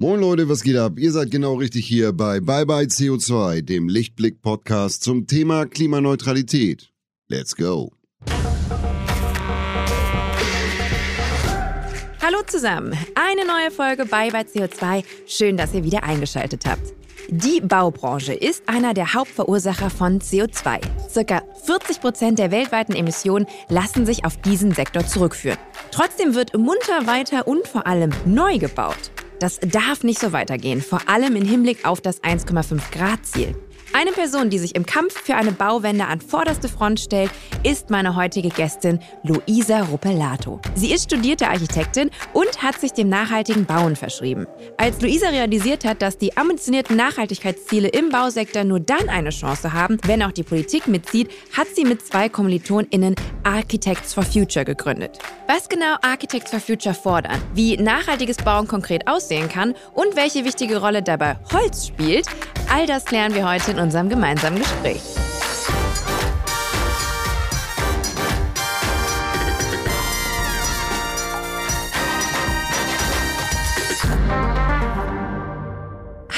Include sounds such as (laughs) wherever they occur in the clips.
Moin Leute, was geht ab? Ihr seid genau richtig hier bei Bye Bye CO2, dem Lichtblick-Podcast zum Thema Klimaneutralität. Let's go! Hallo zusammen, eine neue Folge Bye Bye CO2. Schön, dass ihr wieder eingeschaltet habt. Die Baubranche ist einer der Hauptverursacher von CO2. Circa 40 Prozent der weltweiten Emissionen lassen sich auf diesen Sektor zurückführen. Trotzdem wird munter weiter und vor allem neu gebaut. Das darf nicht so weitergehen, vor allem im Hinblick auf das 1,5 Grad Ziel. Eine Person, die sich im Kampf für eine Bauwende an vorderste Front stellt, ist meine heutige Gästin Luisa Ruppelato. Sie ist studierte Architektin und hat sich dem nachhaltigen Bauen verschrieben. Als Luisa realisiert hat, dass die ambitionierten Nachhaltigkeitsziele im Bausektor nur dann eine Chance haben, wenn auch die Politik mitzieht, hat sie mit zwei KommilitonInnen Architects for Future gegründet. Was genau Architects for Future fordern, wie nachhaltiges Bauen konkret aussehen kann und welche wichtige Rolle dabei Holz spielt, all das klären wir heute in unserem gemeinsamen Gespräch.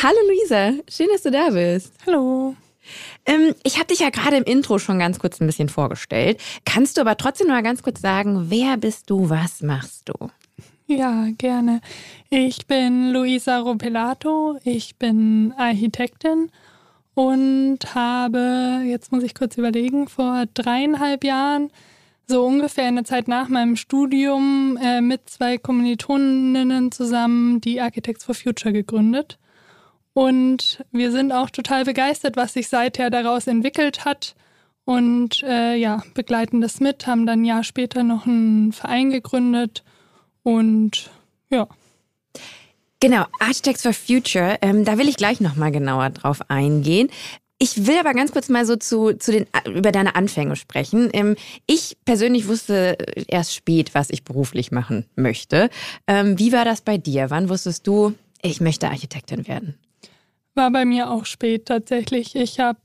Hallo Luisa, schön, dass du da bist. Hallo. Ähm, ich habe dich ja gerade im Intro schon ganz kurz ein bisschen vorgestellt. Kannst du aber trotzdem noch mal ganz kurz sagen, wer bist du, was machst du? Ja, gerne. Ich bin Luisa Ropelato, ich bin Architektin und habe, jetzt muss ich kurz überlegen, vor dreieinhalb Jahren, so ungefähr in der Zeit nach meinem Studium, äh, mit zwei Kommilitoninnen zusammen die Architects for Future gegründet. Und wir sind auch total begeistert, was sich seither daraus entwickelt hat. Und äh, ja, begleiten das mit, haben dann ein Jahr später noch einen Verein gegründet. Und ja. Genau, Architects for Future, ähm, da will ich gleich nochmal genauer drauf eingehen. Ich will aber ganz kurz mal so zu, zu den, über deine Anfänge sprechen. Ähm, ich persönlich wusste erst spät, was ich beruflich machen möchte. Ähm, wie war das bei dir? Wann wusstest du, ich möchte Architektin werden? War bei mir auch spät tatsächlich. Ich habe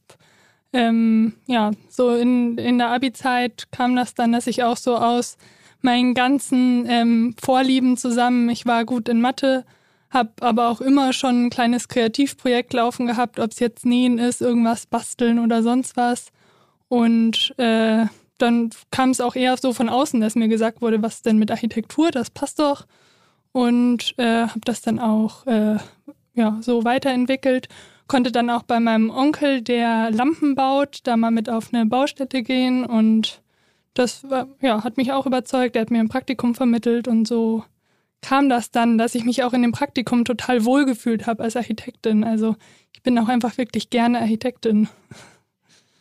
ähm, ja so in, in der Abi-Zeit kam das dann, dass ich auch so aus meinen ganzen ähm, Vorlieben zusammen, ich war gut in Mathe, habe aber auch immer schon ein kleines Kreativprojekt laufen gehabt, ob es jetzt Nähen ist, irgendwas basteln oder sonst was. Und äh, dann kam es auch eher so von außen, dass mir gesagt wurde, was denn mit Architektur, das passt doch. Und äh, habe das dann auch äh, ja, so weiterentwickelt. Konnte dann auch bei meinem Onkel, der Lampen baut, da mal mit auf eine Baustelle gehen. Und das war, ja, hat mich auch überzeugt. Er hat mir ein Praktikum vermittelt und so kam das dann, dass ich mich auch in dem Praktikum total wohlgefühlt habe als Architektin. Also ich bin auch einfach wirklich gerne Architektin.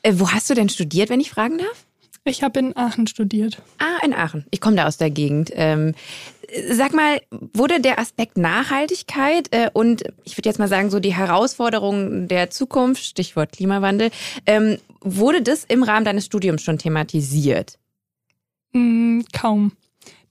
Äh, wo hast du denn studiert, wenn ich fragen darf? Ich habe in Aachen studiert. Ah, in Aachen. Ich komme da aus der Gegend. Ähm, sag mal, wurde der Aspekt Nachhaltigkeit äh, und ich würde jetzt mal sagen, so die Herausforderungen der Zukunft, Stichwort Klimawandel, ähm, wurde das im Rahmen deines Studiums schon thematisiert? Mm, kaum.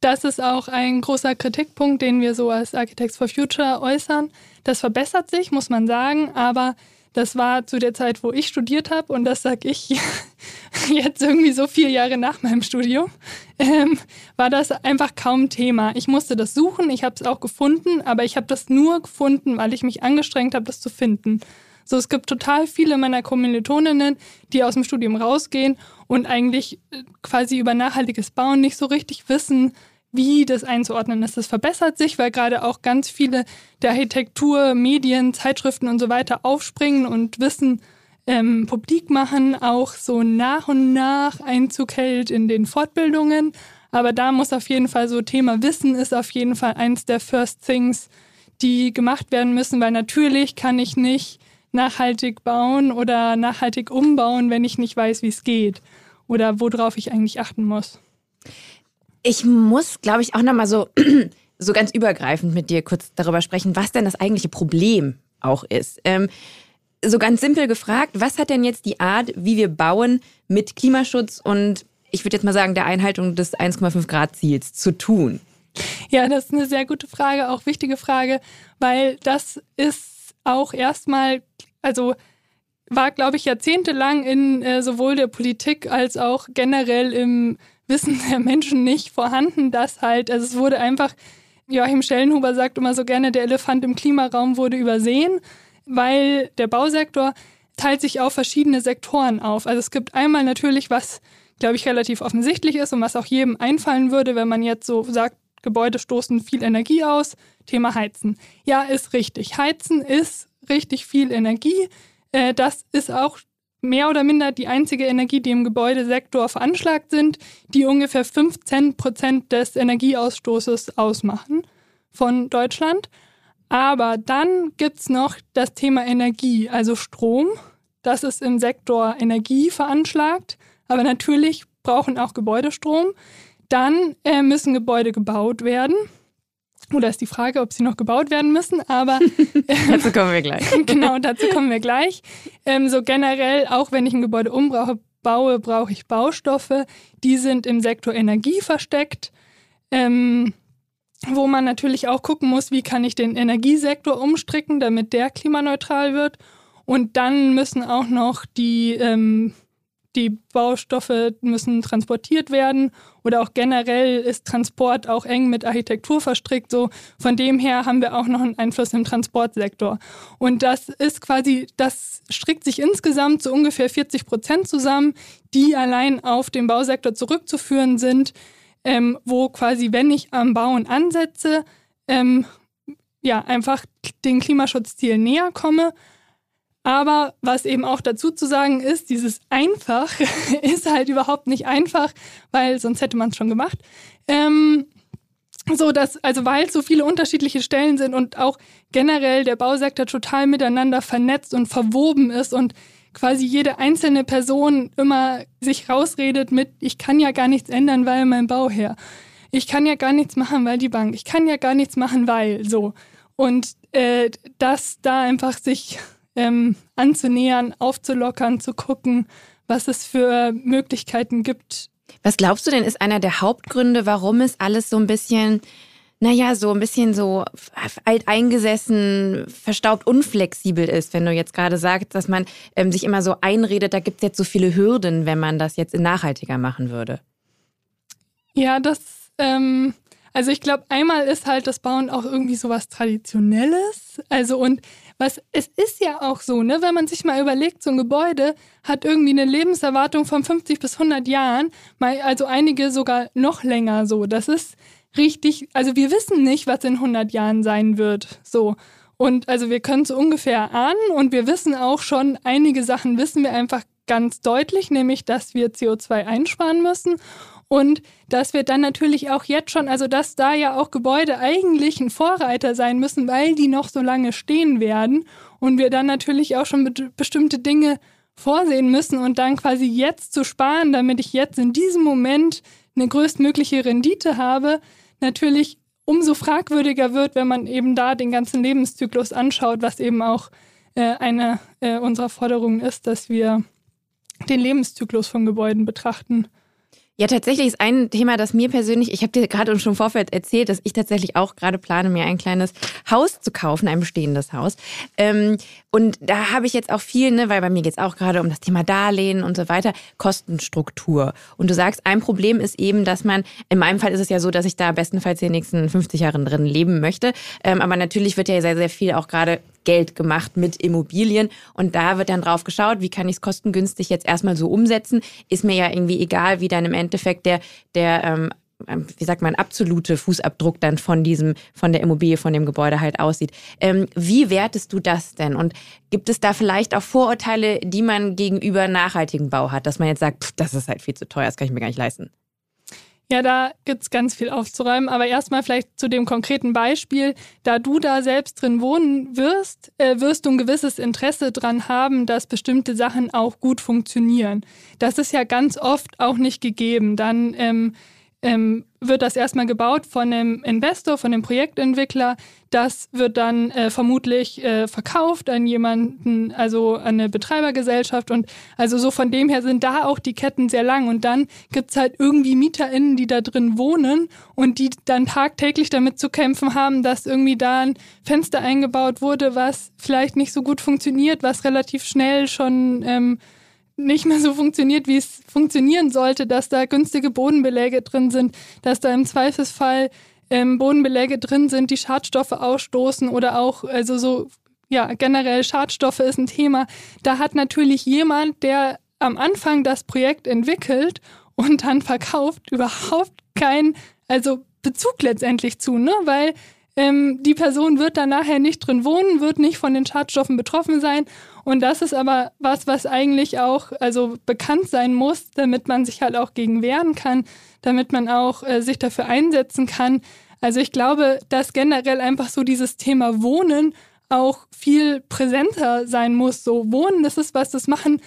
Das ist auch ein großer Kritikpunkt, den wir so als Architects for Future äußern. Das verbessert sich, muss man sagen, aber das war zu der Zeit, wo ich studiert habe und das sage ich (laughs) jetzt irgendwie so vier Jahre nach meinem Studium, ähm, war das einfach kaum Thema. Ich musste das suchen, ich habe es auch gefunden, aber ich habe das nur gefunden, weil ich mich angestrengt habe, das zu finden. So, es gibt total viele meiner Kommilitoninnen, die aus dem Studium rausgehen und eigentlich äh, quasi über nachhaltiges Bauen nicht so richtig wissen, wie das einzuordnen ist. Das verbessert sich, weil gerade auch ganz viele der Architektur, Medien, Zeitschriften und so weiter aufspringen und Wissen ähm, publik machen, auch so nach und nach Einzug hält in den Fortbildungen. Aber da muss auf jeden Fall so Thema Wissen ist auf jeden Fall eins der First Things, die gemacht werden müssen, weil natürlich kann ich nicht nachhaltig bauen oder nachhaltig umbauen, wenn ich nicht weiß, wie es geht oder worauf ich eigentlich achten muss. Ich muss, glaube ich, auch nochmal so, (clears throat) so ganz übergreifend mit dir kurz darüber sprechen, was denn das eigentliche Problem auch ist. Ähm, so ganz simpel gefragt, was hat denn jetzt die Art, wie wir bauen, mit Klimaschutz und ich würde jetzt mal sagen, der Einhaltung des 1,5 Grad Ziels zu tun? Ja, das ist eine sehr gute Frage, auch wichtige Frage, weil das ist auch erstmal, also war, glaube ich, jahrzehntelang in äh, sowohl der Politik als auch generell im Wissen der Menschen nicht vorhanden, dass halt, also es wurde einfach Joachim Schellenhuber sagt immer so gerne, der Elefant im Klimaraum wurde übersehen, weil der Bausektor teilt sich auf verschiedene Sektoren auf. Also es gibt einmal natürlich, was, glaube ich, relativ offensichtlich ist und was auch jedem einfallen würde, wenn man jetzt so sagt, Gebäude stoßen viel Energie aus, Thema Heizen. Ja, ist richtig. Heizen ist richtig viel Energie. Äh, das ist auch mehr oder minder die einzige Energie, die im Gebäudesektor veranschlagt sind, die ungefähr 15 Prozent des Energieausstoßes ausmachen von Deutschland. Aber dann gibt es noch das Thema Energie, also Strom. Das ist im Sektor Energie veranschlagt. Aber natürlich brauchen auch Gebäude Strom. Dann äh, müssen Gebäude gebaut werden. Oder ist die Frage, ob sie noch gebaut werden müssen, aber (laughs) dazu kommen wir gleich. (laughs) genau, dazu kommen wir gleich. Ähm, so generell, auch wenn ich ein Gebäude umbrauche, baue, brauche ich Baustoffe. Die sind im Sektor Energie versteckt, ähm, wo man natürlich auch gucken muss, wie kann ich den Energiesektor umstricken, damit der klimaneutral wird. Und dann müssen auch noch die ähm, die Baustoffe müssen transportiert werden oder auch generell ist Transport auch eng mit Architektur verstrickt. So von dem her haben wir auch noch einen Einfluss im Transportsektor. Und das ist quasi, das strickt sich insgesamt zu ungefähr 40 Prozent zusammen, die allein auf den Bausektor zurückzuführen sind, ähm, wo quasi, wenn ich am Bauen ansetze, ähm, ja, einfach den Klimaschutzzielen näher komme, aber was eben auch dazu zu sagen ist, dieses einfach (laughs) ist halt überhaupt nicht einfach, weil sonst hätte man es schon gemacht. Ähm, so dass, also weil es so viele unterschiedliche Stellen sind und auch generell der Bausektor total miteinander vernetzt und verwoben ist und quasi jede einzelne Person immer sich rausredet mit, ich kann ja gar nichts ändern, weil mein Bauherr. Ich kann ja gar nichts machen, weil die Bank. Ich kann ja gar nichts machen, weil so. Und äh, dass da einfach sich ähm, anzunähern, aufzulockern, zu gucken, was es für Möglichkeiten gibt. Was glaubst du denn, ist einer der Hauptgründe, warum es alles so ein bisschen, naja, so ein bisschen so alteingesessen, verstaubt, unflexibel ist, wenn du jetzt gerade sagst, dass man ähm, sich immer so einredet, da gibt es jetzt so viele Hürden, wenn man das jetzt nachhaltiger machen würde? Ja, das, ähm, also ich glaube, einmal ist halt das Bauen auch irgendwie so was Traditionelles. Also und was, es ist ja auch so, ne, wenn man sich mal überlegt, so ein Gebäude hat irgendwie eine Lebenserwartung von 50 bis 100 Jahren, also einige sogar noch länger so. Das ist richtig, also wir wissen nicht, was in 100 Jahren sein wird, so. Und also wir können es ungefähr ahnen und wir wissen auch schon, einige Sachen wissen wir einfach ganz deutlich, nämlich, dass wir CO2 einsparen müssen und dass wir dann natürlich auch jetzt schon, also dass da ja auch Gebäude eigentlich ein Vorreiter sein müssen, weil die noch so lange stehen werden und wir dann natürlich auch schon bestimmte Dinge vorsehen müssen und dann quasi jetzt zu sparen, damit ich jetzt in diesem Moment eine größtmögliche Rendite habe, natürlich umso fragwürdiger wird, wenn man eben da den ganzen Lebenszyklus anschaut, was eben auch äh, eine äh, unserer Forderungen ist, dass wir den Lebenszyklus von Gebäuden betrachten. Ja, tatsächlich ist ein Thema, das mir persönlich, ich habe dir gerade schon Vorfeld erzählt, dass ich tatsächlich auch gerade plane, mir ein kleines Haus zu kaufen, ein bestehendes Haus. Ähm, und da habe ich jetzt auch viel, ne, weil bei mir geht es auch gerade um das Thema Darlehen und so weiter, Kostenstruktur. Und du sagst, ein Problem ist eben, dass man, in meinem Fall ist es ja so, dass ich da bestenfalls die nächsten 50 Jahre drin leben möchte. Ähm, aber natürlich wird ja sehr, sehr viel auch gerade Geld gemacht mit Immobilien. Und da wird dann drauf geschaut, wie kann ich es kostengünstig jetzt erstmal so umsetzen. Ist mir ja irgendwie egal, wie dann im Endeffekt der, der ähm, ähm, wie sagt man, absolute Fußabdruck dann von diesem, von der Immobilie, von dem Gebäude halt aussieht. Ähm, wie wertest du das denn? Und gibt es da vielleicht auch Vorurteile, die man gegenüber nachhaltigem Bau hat, dass man jetzt sagt, pff, das ist halt viel zu teuer, das kann ich mir gar nicht leisten? Ja, da gibt es ganz viel aufzuräumen. Aber erstmal vielleicht zu dem konkreten Beispiel. Da du da selbst drin wohnen wirst, äh, wirst du ein gewisses Interesse dran haben, dass bestimmte Sachen auch gut funktionieren. Das ist ja ganz oft auch nicht gegeben. Dann ähm, ähm, wird das erstmal gebaut von dem Investor, von dem Projektentwickler. Das wird dann äh, vermutlich äh, verkauft an jemanden, also an eine Betreibergesellschaft. Und also so von dem her sind da auch die Ketten sehr lang. Und dann gibt's halt irgendwie MieterInnen, die da drin wohnen und die dann tagtäglich damit zu kämpfen haben, dass irgendwie da ein Fenster eingebaut wurde, was vielleicht nicht so gut funktioniert, was relativ schnell schon ähm, nicht mehr so funktioniert, wie es funktionieren sollte, dass da günstige Bodenbeläge drin sind, dass da im Zweifelsfall ähm, Bodenbeläge drin sind, die Schadstoffe ausstoßen oder auch, also so, ja, generell Schadstoffe ist ein Thema. Da hat natürlich jemand, der am Anfang das Projekt entwickelt und dann verkauft, überhaupt keinen, also Bezug letztendlich zu, ne? Weil ähm, die Person wird dann nachher nicht drin wohnen, wird nicht von den Schadstoffen betroffen sein. Und das ist aber was, was eigentlich auch also bekannt sein muss, damit man sich halt auch gegen wehren kann, damit man auch äh, sich dafür einsetzen kann. Also ich glaube, dass generell einfach so dieses Thema Wohnen auch viel präsenter sein muss. So Wohnen, das ist was, das machen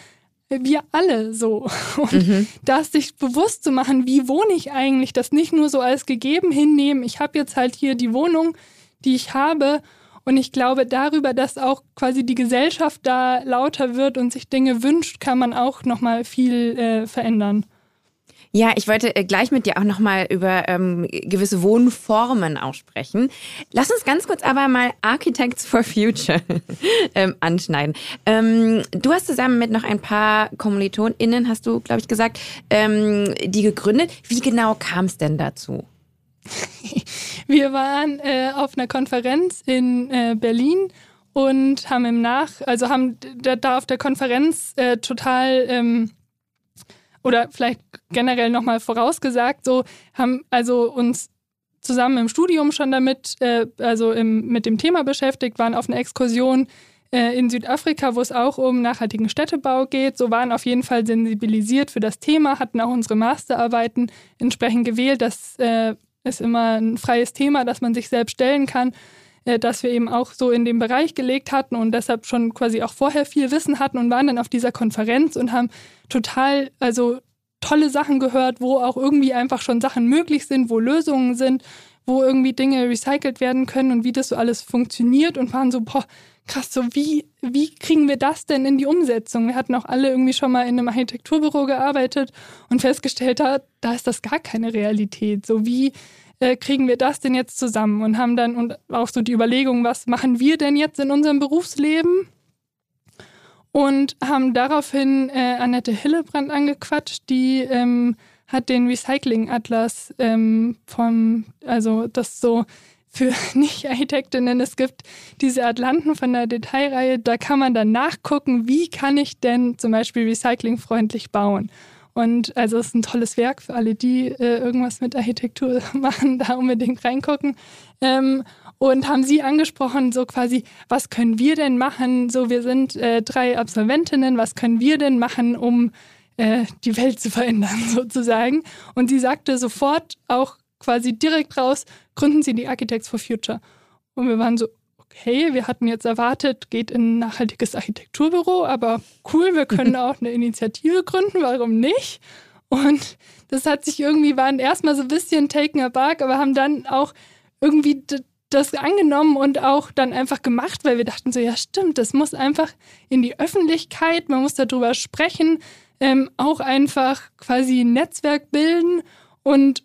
wir alle so. (laughs) Und mhm. das sich bewusst zu machen, wie wohne ich eigentlich, das nicht nur so als gegeben hinnehmen, ich habe jetzt halt hier die Wohnung, die ich habe. Und ich glaube, darüber, dass auch quasi die Gesellschaft da lauter wird und sich Dinge wünscht, kann man auch nochmal viel äh, verändern. Ja, ich wollte äh, gleich mit dir auch nochmal über ähm, gewisse Wohnformen auch sprechen. Lass uns ganz kurz aber mal Architects for Future (laughs) ähm, anschneiden. Ähm, du hast zusammen mit noch ein paar KommilitonInnen, hast du, glaube ich, gesagt, ähm, die gegründet. Wie genau kam es denn dazu? (laughs) Wir waren äh, auf einer Konferenz in äh, Berlin und haben im Nach, also haben da, da auf der Konferenz äh, total ähm, oder vielleicht generell nochmal vorausgesagt, so haben also uns zusammen im Studium schon damit, äh, also im, mit dem Thema beschäftigt, waren auf einer Exkursion äh, in Südafrika, wo es auch um nachhaltigen Städtebau geht. So waren auf jeden Fall sensibilisiert für das Thema, hatten auch unsere Masterarbeiten entsprechend gewählt. Das äh, ist immer ein freies Thema, das man sich selbst stellen kann, äh, dass wir eben auch so in dem Bereich gelegt hatten und deshalb schon quasi auch vorher viel Wissen hatten und waren dann auf dieser Konferenz und haben total, also tolle Sachen gehört, wo auch irgendwie einfach schon Sachen möglich sind, wo Lösungen sind, wo irgendwie Dinge recycelt werden können und wie das so alles funktioniert und waren so, boah, krass, so wie, wie kriegen wir das denn in die Umsetzung? Wir hatten auch alle irgendwie schon mal in einem Architekturbüro gearbeitet und festgestellt, da, da ist das gar keine Realität. So wie äh, kriegen wir das denn jetzt zusammen? Und haben dann und auch so die Überlegung, was machen wir denn jetzt in unserem Berufsleben? und haben daraufhin äh, Annette Hillebrand angequatscht, die ähm, hat den Recycling-Atlas ähm, vom, also das so für (laughs) Nicht-Architektinnen, es gibt diese Atlanten von der Detailreihe, da kann man dann nachgucken, wie kann ich denn zum Beispiel recyclingfreundlich bauen. Und also es ist ein tolles Werk für alle, die äh, irgendwas mit Architektur (laughs) machen, da unbedingt reingucken. Ähm, und haben sie angesprochen, so quasi, was können wir denn machen? So, wir sind äh, drei Absolventinnen, was können wir denn machen, um äh, die Welt zu verändern, (laughs) sozusagen? Und sie sagte sofort auch quasi direkt raus, gründen Sie die Architects for Future. Und wir waren so, okay, wir hatten jetzt erwartet, geht in ein nachhaltiges Architekturbüro, aber cool, wir können (laughs) auch eine Initiative gründen, warum nicht? Und das hat sich irgendwie, waren erstmal so ein bisschen taken aback, aber haben dann auch irgendwie das angenommen und auch dann einfach gemacht, weil wir dachten so, ja stimmt, das muss einfach in die Öffentlichkeit, man muss darüber sprechen, ähm, auch einfach quasi ein Netzwerk bilden und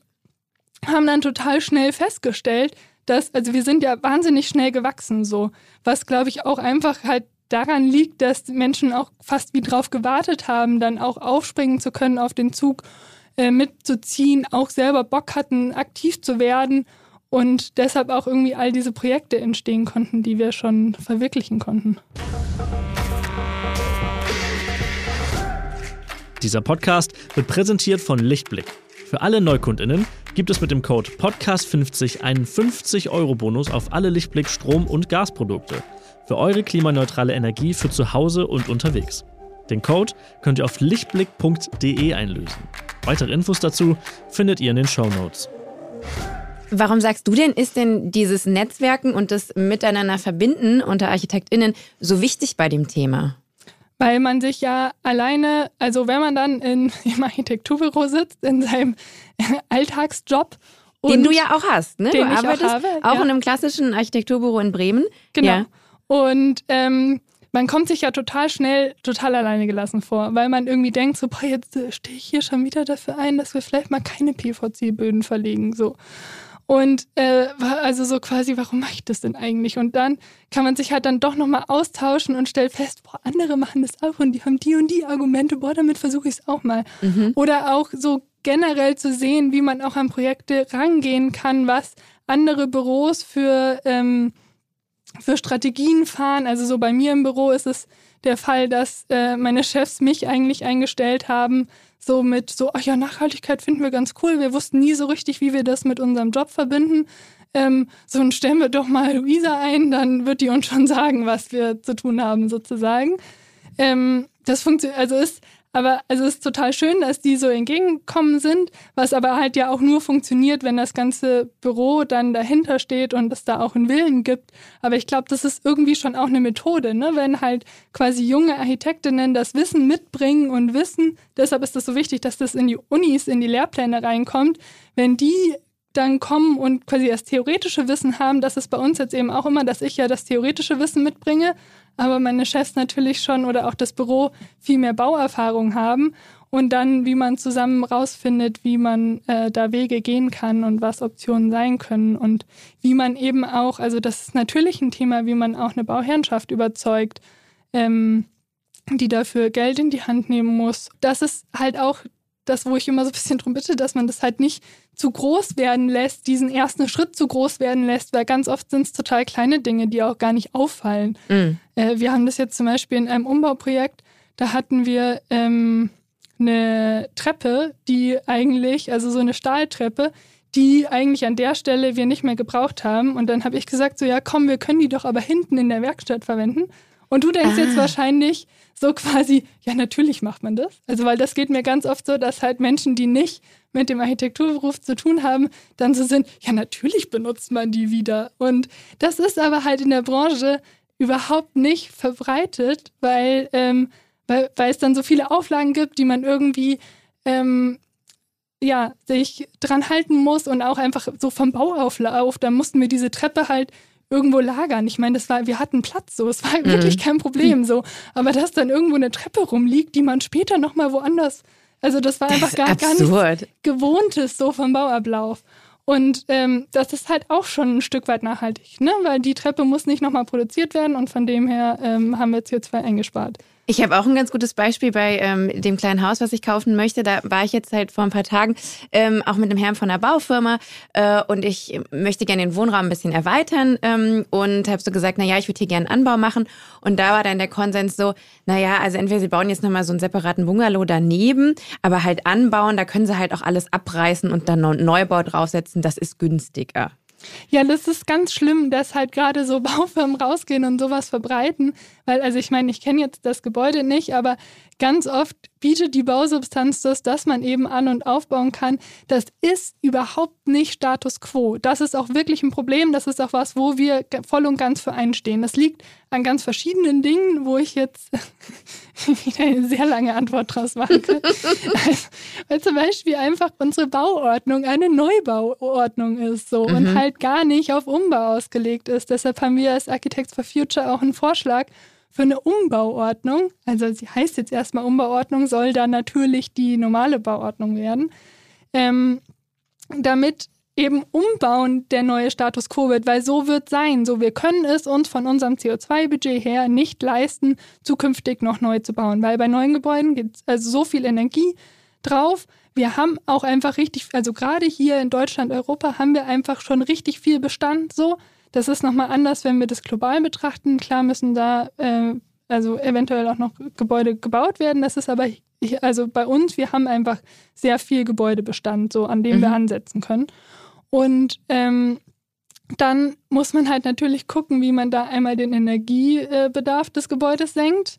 haben dann total schnell festgestellt, dass, also wir sind ja wahnsinnig schnell gewachsen so, was glaube ich auch einfach halt daran liegt, dass Menschen auch fast wie drauf gewartet haben, dann auch aufspringen zu können auf den Zug, äh, mitzuziehen, auch selber Bock hatten, aktiv zu werden und deshalb auch irgendwie all diese Projekte entstehen konnten, die wir schon verwirklichen konnten. Dieser Podcast wird präsentiert von Lichtblick. Für alle Neukundinnen gibt es mit dem Code Podcast50 einen 50-Euro-Bonus auf alle Lichtblick Strom- und Gasprodukte. Für eure klimaneutrale Energie für zu Hause und unterwegs. Den Code könnt ihr auf lichtblick.de einlösen. Weitere Infos dazu findet ihr in den Show Notes. Warum sagst du denn, ist denn dieses Netzwerken und das Miteinander verbinden unter ArchitektInnen so wichtig bei dem Thema? Weil man sich ja alleine, also wenn man dann in, (laughs) im Architekturbüro sitzt, in seinem (laughs) Alltagsjob. den du ja auch hast, ne? du arbeitest auch, habe, auch ja. in einem klassischen Architekturbüro in Bremen. Genau. Ja. Und ähm, man kommt sich ja total schnell total alleine gelassen vor, weil man irgendwie denkt, so, boah, jetzt äh, stehe ich hier schon wieder dafür ein, dass wir vielleicht mal keine PVC-Böden verlegen. So. Und äh, also so quasi, warum mache ich das denn eigentlich? Und dann kann man sich halt dann doch nochmal austauschen und stellt fest, boah, andere machen das auch und die haben die und die Argumente, boah, damit versuche ich es auch mal. Mhm. Oder auch so generell zu sehen, wie man auch an Projekte rangehen kann, was andere Büros für, ähm, für Strategien fahren. Also so bei mir im Büro ist es der Fall, dass äh, meine Chefs mich eigentlich eingestellt haben, so mit so, ach ja, Nachhaltigkeit finden wir ganz cool. Wir wussten nie so richtig, wie wir das mit unserem Job verbinden. Ähm, so und stellen wir doch mal Luisa ein, dann wird die uns schon (laughs) sagen, was wir zu tun haben, sozusagen. Ähm, das funktioniert, also ist aber also es ist total schön, dass die so entgegengekommen sind, was aber halt ja auch nur funktioniert, wenn das ganze Büro dann dahinter steht und es da auch einen Willen gibt. Aber ich glaube, das ist irgendwie schon auch eine Methode, ne? wenn halt quasi junge Architektinnen das Wissen mitbringen und wissen, deshalb ist es so wichtig, dass das in die Unis, in die Lehrpläne reinkommt, wenn die dann kommen und quasi das theoretische Wissen haben, das ist bei uns jetzt eben auch immer, dass ich ja das theoretische Wissen mitbringe, aber meine Chefs natürlich schon oder auch das Büro viel mehr Bauerfahrung haben und dann, wie man zusammen rausfindet, wie man äh, da Wege gehen kann und was Optionen sein können und wie man eben auch, also das ist natürlich ein Thema, wie man auch eine Bauherrenschaft überzeugt, ähm, die dafür Geld in die Hand nehmen muss. Das ist halt auch das, wo ich immer so ein bisschen drum bitte, dass man das halt nicht zu groß werden lässt, diesen ersten Schritt zu groß werden lässt, weil ganz oft sind es total kleine Dinge, die auch gar nicht auffallen. Mhm. Äh, wir haben das jetzt zum Beispiel in einem Umbauprojekt, da hatten wir ähm, eine Treppe, die eigentlich, also so eine Stahltreppe, die eigentlich an der Stelle wir nicht mehr gebraucht haben. Und dann habe ich gesagt, so ja, komm, wir können die doch aber hinten in der Werkstatt verwenden. Und du denkst ah. jetzt wahrscheinlich so quasi, ja, natürlich macht man das. Also, weil das geht mir ganz oft so, dass halt Menschen, die nicht mit dem Architekturberuf zu tun haben, dann so sind, ja, natürlich benutzt man die wieder. Und das ist aber halt in der Branche überhaupt nicht verbreitet, weil, ähm, weil, weil es dann so viele Auflagen gibt, die man irgendwie ähm, ja, sich dran halten muss und auch einfach so vom Bauauflauf, da mussten wir diese Treppe halt irgendwo lagern. Ich meine, das war, wir hatten Platz, so, es war (laughs) mhm. wirklich kein Problem, so. Aber dass dann irgendwo eine Treppe rumliegt, die man später nochmal woanders, also das war einfach gar, gar nichts Gewohntes so vom Bauablauf. Und ähm, das ist halt auch schon ein Stück weit nachhaltig, ne? weil die Treppe muss nicht nochmal produziert werden und von dem her ähm, haben wir CO2 eingespart. Ich habe auch ein ganz gutes Beispiel bei ähm, dem kleinen Haus, was ich kaufen möchte. Da war ich jetzt halt vor ein paar Tagen ähm, auch mit einem Herrn von einer Baufirma äh, und ich möchte gerne den Wohnraum ein bisschen erweitern ähm, und habe so gesagt, na ja, ich würde hier gerne einen Anbau machen. Und da war dann der Konsens so, na ja, also entweder sie bauen jetzt nochmal so einen separaten Bungalow daneben, aber halt anbauen, da können sie halt auch alles abreißen und dann einen Neubau draufsetzen, das ist günstiger. Ja, das ist ganz schlimm, dass halt gerade so (laughs) Baufirmen rausgehen und sowas verbreiten. Weil, also ich meine, ich kenne jetzt das Gebäude nicht, aber ganz oft bietet die Bausubstanz das, dass man eben an- und aufbauen kann. Das ist überhaupt nicht Status quo. Das ist auch wirklich ein Problem. Das ist auch was, wo wir voll und ganz für einstehen. Das liegt an ganz verschiedenen Dingen, wo ich jetzt (laughs) wieder eine sehr lange Antwort draus machen kann. Weil (laughs) zum Beispiel einfach unsere Bauordnung eine Neubauordnung ist so mhm. und halt gar nicht auf Umbau ausgelegt ist. Deshalb haben wir als Architects for Future auch einen Vorschlag, für eine Umbauordnung, also sie heißt jetzt erstmal Umbauordnung, soll dann natürlich die normale Bauordnung werden, ähm, damit eben Umbauen der neue Status quo wird, weil so wird sein. So, wir können es uns von unserem CO2-Budget her nicht leisten, zukünftig noch neu zu bauen, weil bei neuen Gebäuden gibt es also so viel Energie drauf. Wir haben auch einfach richtig, also gerade hier in Deutschland, Europa, haben wir einfach schon richtig viel Bestand so. Das ist nochmal anders, wenn wir das global betrachten. Klar müssen da äh, also eventuell auch noch Gebäude gebaut werden. Das ist aber, also bei uns, wir haben einfach sehr viel Gebäudebestand, so an dem mhm. wir ansetzen können. Und ähm, dann muss man halt natürlich gucken, wie man da einmal den Energiebedarf des Gebäudes senkt,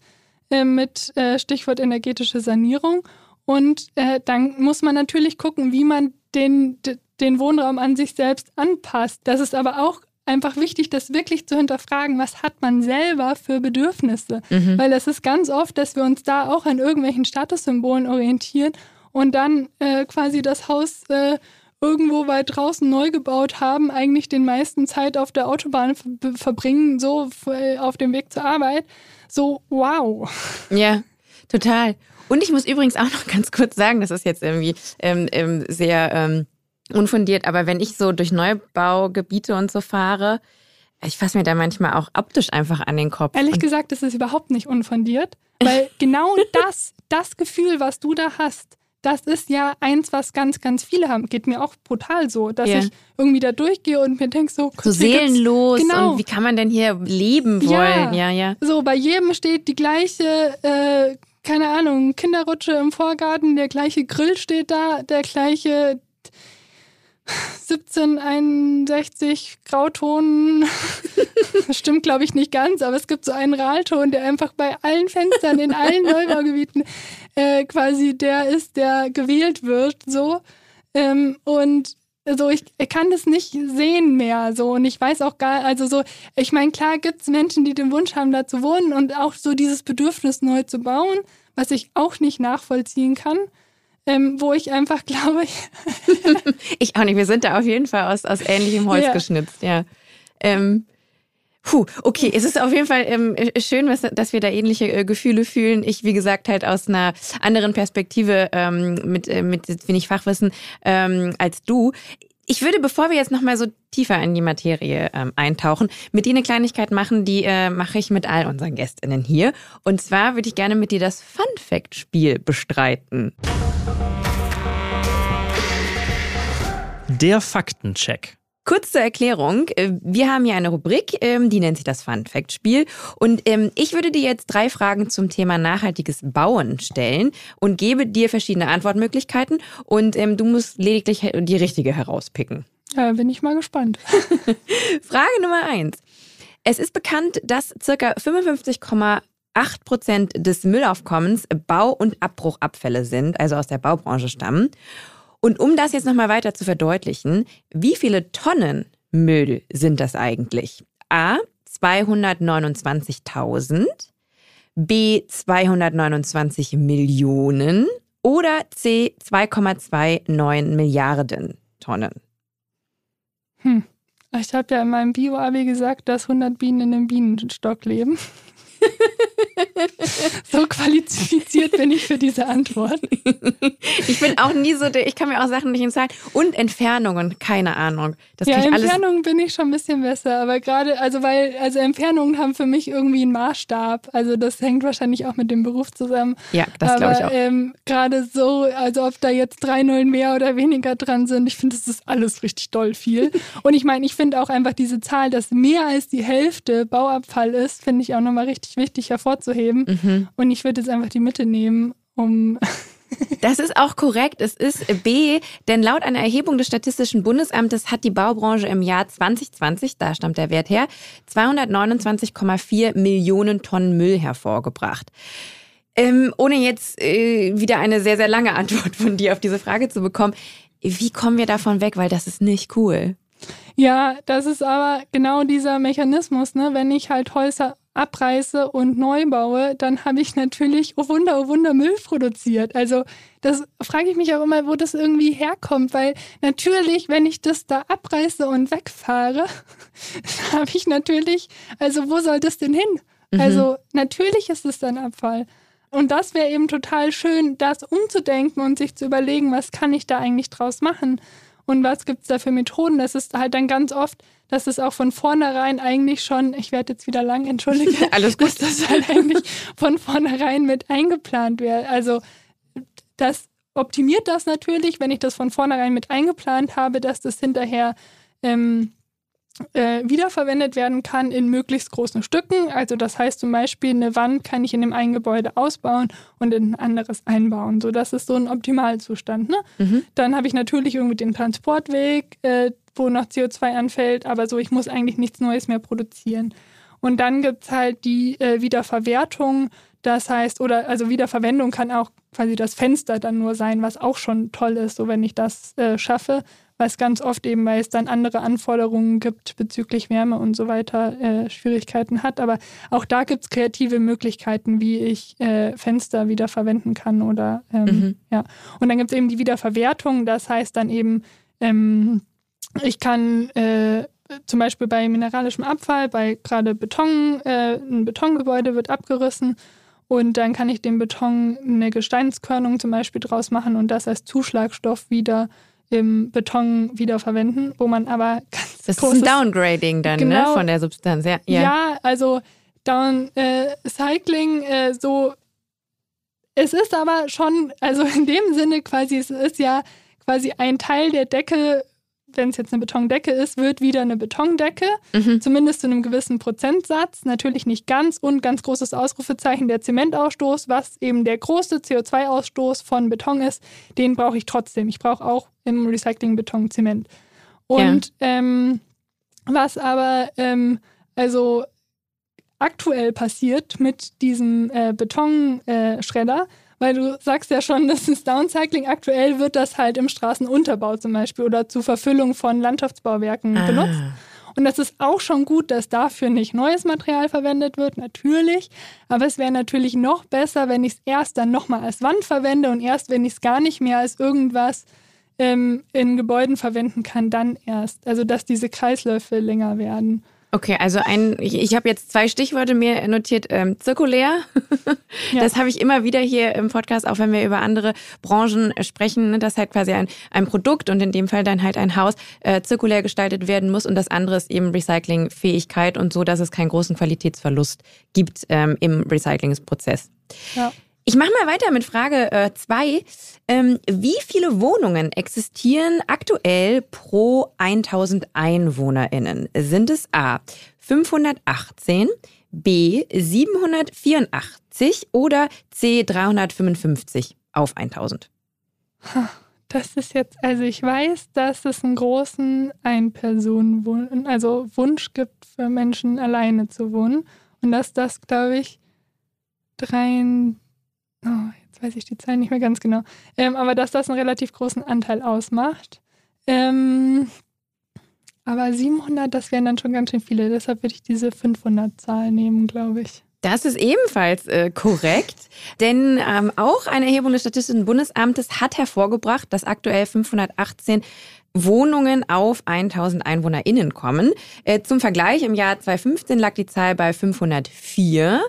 äh, mit äh, Stichwort energetische Sanierung. Und äh, dann muss man natürlich gucken, wie man den, den Wohnraum an sich selbst anpasst. Das ist aber auch einfach wichtig, das wirklich zu hinterfragen, was hat man selber für Bedürfnisse. Mhm. Weil es ist ganz oft, dass wir uns da auch an irgendwelchen Statussymbolen orientieren und dann äh, quasi das Haus äh, irgendwo weit draußen neu gebaut haben, eigentlich den meisten Zeit auf der Autobahn verbringen, so auf dem Weg zur Arbeit. So, wow. (laughs) Ja, total. Und ich muss übrigens auch noch (laughs) ganz kurz sagen, das ist jetzt irgendwie ähm, ähm, sehr ähm, unfundiert, aber wenn ich so durch Neubaugebiete und so fahre, ich fasse mir da manchmal auch optisch einfach an den Kopf. Ehrlich gesagt, das ist überhaupt nicht unfundiert, weil (laughs) genau das, das Gefühl, was du da hast, das ist ja eins, was ganz, ganz viele haben. Geht mir auch brutal so, dass Ja. ich irgendwie da durchgehe und mir denke so, So seelenlos Genau. und wie kann man denn hier leben Ja. wollen? Ja, ja. So, bei jedem steht die gleiche, äh, keine Ahnung, Kinderrutsche im Vorgarten, der gleiche Grill steht da, der gleiche 1761 Grauton. (laughs) Das stimmt, glaube ich, nicht ganz, aber es gibt so einen Ralton, der einfach bei allen Fenstern in allen Neubaugebieten äh, quasi der ist, der gewählt wird. So. Ähm, und so, ich, ich kann das nicht sehen mehr. So, und ich weiß auch gar, also so, ich meine, klar gibt es Menschen, die den Wunsch haben, da zu wohnen und auch so dieses Bedürfnis neu zu bauen, was ich auch nicht nachvollziehen kann. Ähm, wo ich einfach (laughs) glaube, Ich auch nicht. Wir sind da auf jeden Fall aus, aus ähnlichem Holz Ja. geschnitzt, ja. Ähm, puh, okay, es ist auf jeden Fall ähm, schön, was, dass wir da ähnliche äh, Gefühle fühlen. Ich, wie gesagt, halt aus einer anderen Perspektive ähm, mit, äh, mit wenig Fachwissen ähm, als du. Ich würde, bevor wir jetzt nochmal so tiefer in die Materie ähm, eintauchen, mit dir eine Kleinigkeit machen, die äh, mache ich mit all unseren GästInnen hier. Und zwar würde ich gerne mit dir das Fun-Fact-Spiel bestreiten. Der Faktencheck. Kurz zur Erklärung. äh, Wir haben hier eine Rubrik, ähm, die nennt sich das Fun Fact Spiel. Und ähm, ich würde dir jetzt drei Fragen zum Thema nachhaltiges Bauen stellen und gebe dir verschiedene Antwortmöglichkeiten. Und ähm, du musst lediglich die richtige herauspicken. äh, bin ich mal gespannt. (laughs) Frage Nummer eins. Es ist bekannt, dass circa 55,8 Prozent des Müllaufkommens Bau- und Abbruchabfälle sind, also aus der Baubranche stammen. Und um das jetzt nochmal weiter zu verdeutlichen, wie viele Tonnen Müll sind das eigentlich? A. 229.000, B. 229 Millionen oder C. 2,29 Milliarden Tonnen. Hm. Ich habe ja in meinem Bio-Abi gesagt, dass 100 Bienen in einem Bienenstock leben. (laughs) so qualifiziert bin ich für diese Antwort. Ich bin auch nie so, der- ich kann mir auch Sachen nicht entscheiden. Und Entfernungen, keine Ahnung. Das ja. Entfernungen bin ich schon ein bisschen besser, aber gerade, also weil, also Entfernungen haben für mich irgendwie einen Maßstab. Also das hängt wahrscheinlich auch mit dem Beruf zusammen. Ja, das glaube ich aber auch. ähm, gerade so, also ob da jetzt drei Nullen mehr oder weniger dran sind, ich finde, das ist alles richtig doll viel. Und ich meine, ich finde auch einfach diese Zahl, dass mehr als die Hälfte Bauabfall ist, finde ich auch nochmal richtig wichtig hervorzuheben. Mhm. Und ich würde jetzt einfach die Mitte nehmen, um (laughs) Das ist auch korrekt. Es ist B, denn laut einer Erhebung des Statistischen Bundesamtes hat die Baubranche im Jahr 2020, da stammt der Wert her, 229,4 Millionen Tonnen Müll hervorgebracht. Ähm, ohne jetzt äh, wieder eine sehr, sehr lange Antwort von dir auf diese Frage zu bekommen, wie kommen wir davon weg? Weil das ist nicht cool. Ja, das ist aber genau dieser Mechanismus, ne? Wenn ich halt Häuser abreiße und neu baue, dann habe ich natürlich, oh Wunder, oh Wunder, Müll produziert. Also das frage ich mich auch immer, wo das irgendwie herkommt, weil natürlich, wenn ich das da abreiße und wegfahre, (laughs) habe ich natürlich, also wo soll das denn hin? Also natürlich ist es dann Abfall. Und das wäre eben total schön, das umzudenken und sich zu überlegen, was kann ich da eigentlich draus machen? Und was gibt es da für Methoden? Das ist halt dann ganz oft, dass es auch von vornherein eigentlich schon, ich werde jetzt wieder lang, entschuldige, (laughs) Alles gut. dass das halt eigentlich von vornherein mit eingeplant wäre. Also das optimiert das natürlich, wenn ich das von vornherein mit eingeplant habe, dass das hinterher ähm, äh, wiederverwendet werden kann in möglichst großen Stücken. Also das heißt zum Beispiel, eine Wand kann ich in dem einen Gebäude ausbauen und in ein anderes einbauen. So, das ist so ein Optimalzustand. Ne? Mhm. Dann habe ich natürlich irgendwie den Transportweg, äh, wo noch CO2 anfällt, aber so, ich muss eigentlich nichts Neues mehr produzieren. Und dann gibt es halt die äh, Wiederverwertung, das heißt, oder also Wiederverwendung kann auch quasi das Fenster dann nur sein, was auch schon toll ist, so wenn ich das äh, schaffe, was ganz oft eben, weil es dann andere Anforderungen gibt bezüglich Wärme und so weiter, äh, Schwierigkeiten hat. Aber auch da gibt es kreative Möglichkeiten, wie ich äh, Fenster wieder verwenden kann oder ähm, Mhm. ja. Und dann gibt es eben die Wiederverwertung, das heißt dann eben, ähm, ich kann äh, zum Beispiel bei mineralischem Abfall, bei gerade Beton, äh, ein Betongebäude wird abgerissen und dann kann ich dem Beton eine Gesteinskörnung zum Beispiel draus machen und das als Zuschlagstoff wieder im Beton wiederverwenden, wo man aber ganz Das ist großes ein Downgrading dann, ne? Genau. Von der Substanz. Ja. ja, also Down äh, äh, so es ist aber schon, also in dem Sinne quasi, es ist ja quasi ein Teil der Decke, wenn es jetzt eine Betondecke ist, wird wieder eine Betondecke, mhm. zumindest zu einem gewissen Prozentsatz. Natürlich nicht ganz und ganz großes Ausrufezeichen der Zementausstoß, was eben der große CO2-Ausstoß von Beton ist, den brauche ich trotzdem. Ich brauche auch im Recycling Beton Zement. Und ja. ähm, was aber ähm, also aktuell passiert mit diesem äh, Betonschredder, äh, weil du sagst ja schon, das ist Downcycling. Aktuell wird das halt im Straßenunterbau zum Beispiel oder zur Verfüllung von Landschaftsbauwerken ah. benutzt. Und das ist auch schon gut, dass dafür nicht neues Material verwendet wird, natürlich. Aber es wäre natürlich noch besser, wenn ich es erst dann nochmal als Wand verwende und erst, wenn ich es gar nicht mehr als irgendwas ähm, in Gebäuden verwenden kann, dann erst. Also, dass diese Kreisläufe länger werden. Okay, also ein, ich, ich habe jetzt zwei Stichworte mir notiert, ähm, zirkulär. (laughs) ja. Das habe ich immer wieder hier im Podcast, auch wenn wir über andere Branchen sprechen, ne, dass halt quasi ein, ein Produkt und in dem Fall dann halt ein Haus äh, zirkulär gestaltet werden muss und das andere ist eben Recyclingfähigkeit und so, dass es keinen großen Qualitätsverlust gibt ähm, im Recyclingsprozess. Ja. Ich mache mal weiter mit Frage 2. Äh, ähm, wie viele Wohnungen existieren aktuell pro 1000 EinwohnerInnen? Sind es A 518, B 784 oder C 355 auf 1000? Das ist jetzt, also ich weiß, dass es einen großen Ein-Personen-Wunsch, also Wunsch gibt für Menschen alleine zu wohnen und dass das, glaube ich, drei oh, jetzt weiß ich die Zahlen nicht mehr ganz genau, ähm, aber dass das einen relativ großen Anteil ausmacht. Ähm, aber 700, das wären dann schon ganz schön viele. Deshalb würde ich diese 500-Zahl nehmen, glaube ich. Das ist ebenfalls äh, korrekt, denn ähm, auch eine Erhebung des Statistischen Bundesamtes hat hervorgebracht, dass aktuell 518 Wohnungen auf 1000 EinwohnerInnen kommen. Äh, zum Vergleich, im Jahr 2015 lag die Zahl bei 504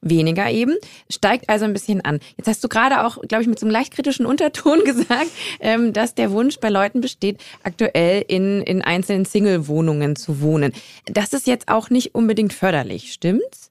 weniger eben, steigt also ein bisschen an. Jetzt hast du gerade auch, glaube ich, mit so einem leicht kritischen Unterton (laughs) gesagt, ähm, dass der Wunsch bei Leuten besteht, aktuell in, in einzelnen Single-Wohnungen zu wohnen. Das ist jetzt auch nicht unbedingt förderlich, stimmt's?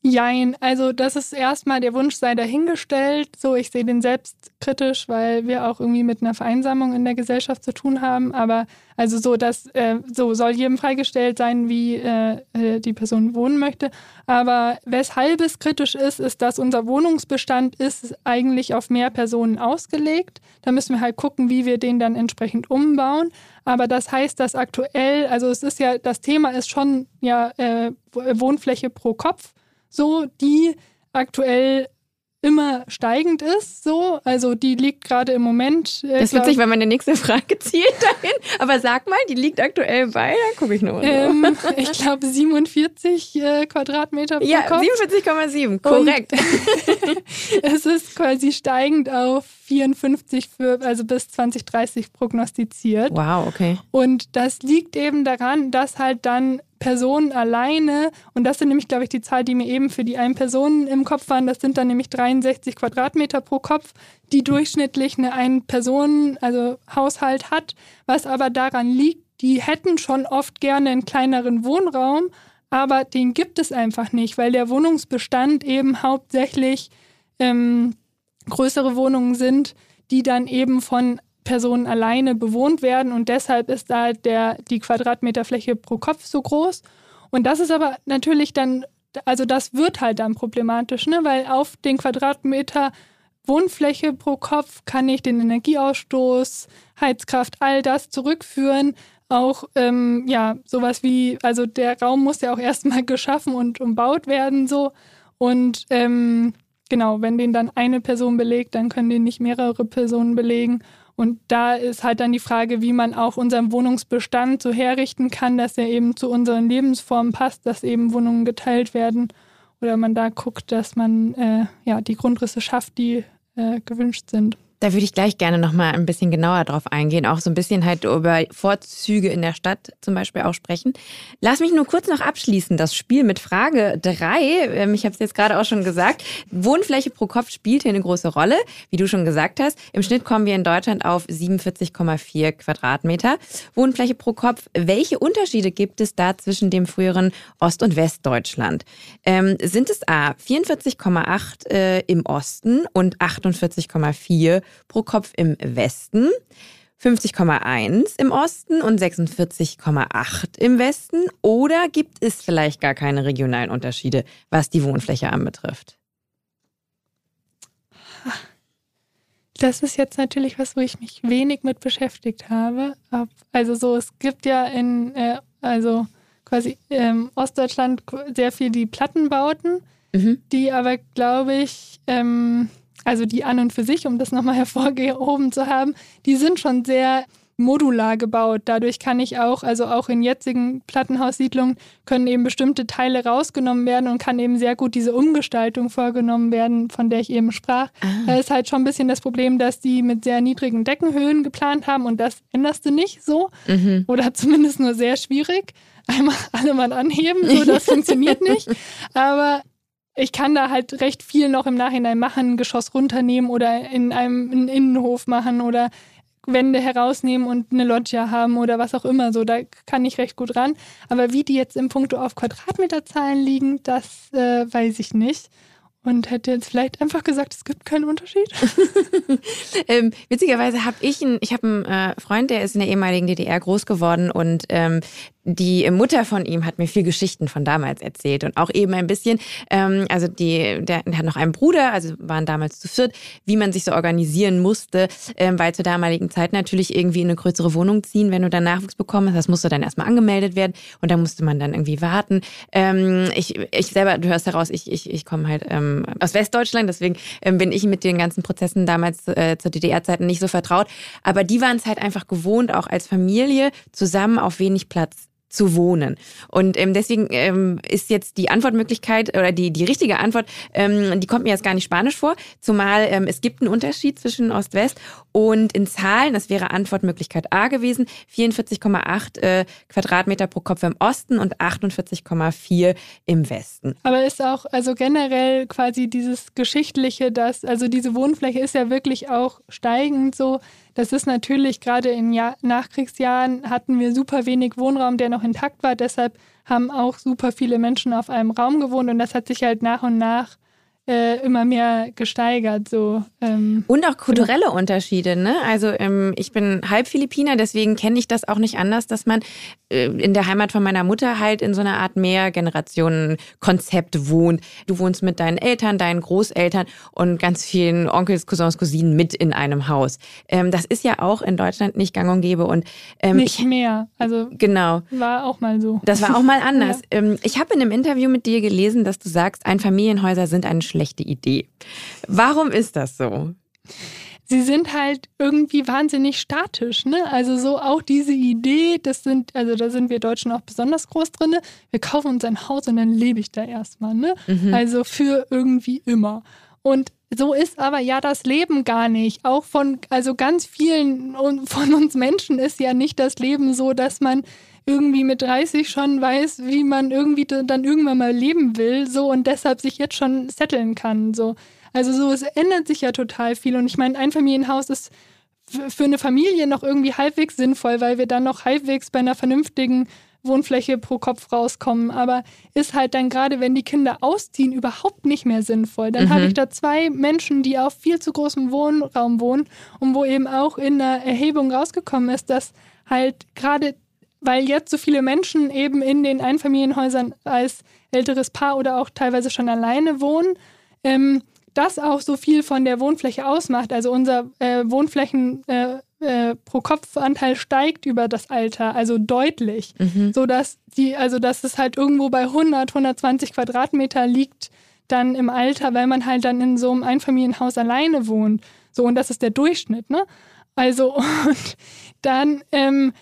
Jein, also das ist erstmal der Wunsch sei dahingestellt. So, ich sehe den selbst kritisch, weil wir auch irgendwie mit einer Vereinsamung in der Gesellschaft zu tun haben. Aber also so, dass äh, so soll jedem freigestellt sein, wie äh, äh, die Person wohnen möchte. Aber weshalb es kritisch ist, ist, dass unser Wohnungsbestand ist eigentlich auf mehr Personen ausgelegt. Da müssen wir halt gucken, wie wir den dann entsprechend umbauen. Aber das heißt, dass aktuell, also es ist ja, das Thema ist schon ja äh, Wohnfläche pro Kopf so, die aktuell immer steigend ist, so. Also die liegt gerade im Moment. Äh, das ist witzig, weil meine nächste Frage (laughs) zielt dahin. Aber sag mal, die liegt aktuell bei, dann gucke ich nur. Ähm, (laughs) ich glaube 47 äh, Quadratmeter pro ja, Kopf. 47,7, korrekt. (laughs) es ist quasi steigend auf 54 für, also bis 2030 prognostiziert. Wow, okay. Und das liegt eben daran, dass halt dann Personen alleine, und das sind nämlich, glaube ich, die Zahl, die mir eben für die einen Personen im Kopf waren, das sind dann nämlich 63 Quadratmeter pro Kopf, die durchschnittlich eine Ein-Personen, also Haushalt hat, was aber daran liegt, die hätten schon oft gerne einen kleineren Wohnraum, aber den gibt es einfach nicht, weil der Wohnungsbestand eben hauptsächlich ähm, größere Wohnungen sind, die dann eben von Personen alleine bewohnt werden und deshalb ist da der, die Quadratmeterfläche pro Kopf so groß. Und das ist aber natürlich dann, also das wird halt dann problematisch, ne? weil auf den Quadratmeter Wohnfläche pro Kopf kann ich den Energieausstoß, Heizkraft, all das zurückführen. Auch ähm, ja, sowas wie, also der Raum muss ja auch erstmal (laughs) geschaffen und umbaut werden, so. Und ähm, genau, wenn den dann eine Person belegt, dann können den nicht mehrere Personen belegen. Und da ist halt dann die Frage, wie man auch unseren Wohnungsbestand so herrichten kann, dass er eben zu unseren Lebensformen passt, dass eben Wohnungen geteilt werden. Oder man da guckt, dass man äh, ja, die Grundrisse schafft, die äh, gewünscht sind. Da würde ich gleich gerne noch mal ein bisschen genauer drauf eingehen, auch so ein bisschen halt über Vorzüge in der Stadt zum Beispiel auch sprechen. Lass mich nur kurz noch abschließen, das Spiel mit Frage drei. Ähm, ich habe es jetzt gerade auch schon gesagt. Wohnfläche pro Kopf spielt hier eine große Rolle, wie du schon gesagt hast. Im Schnitt kommen wir in Deutschland auf 47,4 Quadratmeter Wohnfläche pro Kopf. Welche Unterschiede gibt es da zwischen dem früheren Ost- und Westdeutschland? Ähm, sind es A 44,8 äh, im Osten und 48,4 pro Kopf im Westen, 50,1 im Osten und 46,8 im Westen? Oder gibt es vielleicht gar keine regionalen Unterschiede, was die Wohnfläche anbetrifft? Das ist jetzt natürlich was, wo ich mich wenig mit beschäftigt habe. Also so, es gibt ja in, äh, also quasi ähm, Ostdeutschland sehr viel die Plattenbauten, mhm. die aber, glaube ich, ähm, also die an und für sich, um das nochmal (laughs) hervorgehoben zu haben, die sind schon sehr modular gebaut. Dadurch kann ich auch, also auch in jetzigen Plattenhaussiedlungen, können eben bestimmte Teile rausgenommen werden und kann eben sehr gut diese Umgestaltung vorgenommen werden, von der ich eben sprach. Ah. Da ist halt schon ein bisschen das Problem, dass die mit sehr niedrigen Deckenhöhen geplant haben und das änderst du nicht so mhm. oder (laughs) zumindest nur sehr schwierig. Einmal alle mal anheben, so das (laughs) funktioniert nicht. Aber ich kann da halt recht viel noch im Nachhinein machen, ein Geschoss runternehmen oder in einem einen Innenhof machen oder Wände herausnehmen und eine Loggia haben oder was auch immer. So, da kann ich recht gut ran. Aber wie die jetzt im Punkto auf Quadratmeterzahlen liegen, das äh, weiß ich nicht und hätte jetzt vielleicht einfach gesagt, es gibt keinen Unterschied. (laughs) ähm, witzigerweise habe ich einen, ich habe einen äh, Freund, der ist in der ehemaligen DDR groß geworden und ähm, die Mutter von ihm hat mir viel Geschichten von damals erzählt und auch eben ein bisschen, ähm, also die, der, der hat noch einen Bruder, also waren damals zu viert, wie man sich so organisieren musste, ähm, weil zur damaligen Zeit natürlich irgendwie in eine größere Wohnung ziehen, wenn du dann Nachwuchs bekommst, das musste dann erstmal angemeldet werden und da musste man dann irgendwie warten. Ähm, ich, ich selber, du hörst heraus, ich, ich, ich komme halt ähm, aus Westdeutschland, deswegen ähm, bin ich mit den ganzen Prozessen damals äh, zur DDR-Zeiten nicht so vertraut, aber die waren es halt einfach gewohnt, auch als Familie zusammen auf wenig Platz zu wohnen. Und ähm, deswegen ähm, ist jetzt die Antwortmöglichkeit oder die, die richtige Antwort, ähm, die kommt mir jetzt gar nicht spanisch vor, zumal ähm, es gibt einen Unterschied zwischen Ost-West und in Zahlen, das wäre Antwortmöglichkeit A gewesen, 44,8 äh, Quadratmeter pro Kopf im Osten und 48,4 im Westen. Aber ist auch, also generell quasi dieses Geschichtliche, dass, also diese Wohnfläche ist ja wirklich auch steigend so, das ist natürlich gerade in Jahr Nachkriegsjahren hatten wir super wenig Wohnraum, der noch intakt war. Deshalb haben auch super viele Menschen auf einem Raum gewohnt und das hat sich halt nach und nach äh, immer mehr gesteigert. So, ähm, und auch kulturelle genau. Unterschiede. Ne? Also ähm, ich bin halb Philippiner, deswegen kenne ich das auch nicht anders, dass man äh, in der Heimat von meiner Mutter halt in so einer Art Mehrgenerationen-Konzept wohnt. Du wohnst mit deinen Eltern, deinen Großeltern und ganz vielen Onkels, Cousins, Cousinen mit in einem Haus. Ähm, das ist ja auch in Deutschland nicht gang und gäbe. Und, ähm, nicht ich, mehr. Also genau. war auch mal so. Das war auch mal (laughs) anders. ja. Ähm, ich habe in einem Interview mit dir gelesen, dass du sagst, Einfamilienhäuser sind eine schlechte Idee. Warum ist das so? sie sind halt irgendwie wahnsinnig statisch, ne? Also so auch diese Idee, das sind, also da sind wir Deutschen auch besonders groß drin. Wir kaufen uns ein Haus und dann lebe ich da erstmal, ne? Mhm. Also für irgendwie immer. Und so ist aber ja das Leben gar nicht. Auch von, also ganz vielen von uns Menschen ist ja nicht das Leben so, dass man irgendwie mit 30 schon weiß, wie man irgendwie dann irgendwann mal leben will, so und deshalb sich jetzt schon setteln kann, so. Also so, es ändert sich ja total viel. Und ich meine, ein Familienhaus ist für eine Familie noch irgendwie halbwegs sinnvoll, weil wir dann noch halbwegs bei einer vernünftigen Wohnfläche pro Kopf rauskommen. Aber ist halt dann gerade, wenn die Kinder ausziehen, überhaupt nicht mehr sinnvoll. Dann mhm. habe ich da zwei Menschen, die auf viel zu großem Wohnraum wohnen und wo eben auch in der Erhebung rausgekommen ist, dass halt gerade, weil jetzt so viele Menschen eben in den Einfamilienhäusern als älteres Paar oder auch teilweise schon alleine wohnen, ähm, das auch so viel von der Wohnfläche ausmacht. Also unser äh, Wohnflächen äh, äh, pro Kopfanteil steigt über das Alter, also deutlich, mhm. so dass die, also dass es halt irgendwo bei 100, 120 Quadratmeter liegt dann im Alter, weil man halt dann in so einem Einfamilienhaus alleine wohnt. So und das ist der Durchschnitt, ne? Also (laughs) und dann ähm,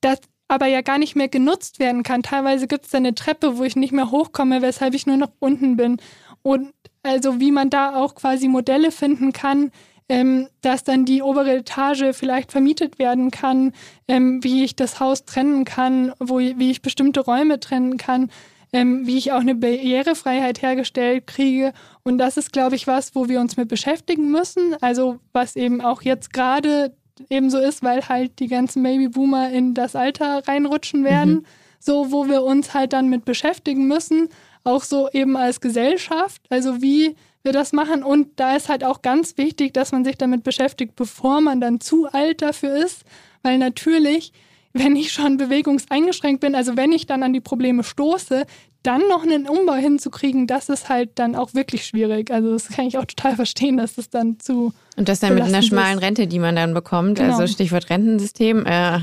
das aber ja gar nicht mehr genutzt werden kann. Teilweise gibt es da eine Treppe, wo ich nicht mehr hochkomme, weshalb ich nur noch unten bin. Und also wie man da auch quasi Modelle finden kann, ähm, dass dann die obere Etage vielleicht vermietet werden kann, ähm, wie ich das Haus trennen kann, wo, wie ich bestimmte Räume trennen kann. Ähm, wie ich auch eine Barrierefreiheit hergestellt kriege. Und das ist, glaube ich, was, wo wir uns mit beschäftigen müssen. Also was eben auch jetzt gerade eben so ist, weil halt die ganzen Babyboomer in das Alter reinrutschen werden. Mhm. So, wo wir uns halt dann mit beschäftigen müssen, auch so eben als Gesellschaft. Also wie wir das machen. Und da ist halt auch ganz wichtig, dass man sich damit beschäftigt, bevor man dann zu alt dafür ist. Weil natürlich, wenn ich schon bewegungseingeschränkt bin, also wenn ich dann an die Probleme stoße, dann noch einen Umbau hinzukriegen, das ist halt dann auch wirklich schwierig. Also das kann ich auch total verstehen, dass das dann zu. Und das dann mit einer schmalen Rente, die man dann bekommt, genau. also Stichwort Rentensystem. Äh,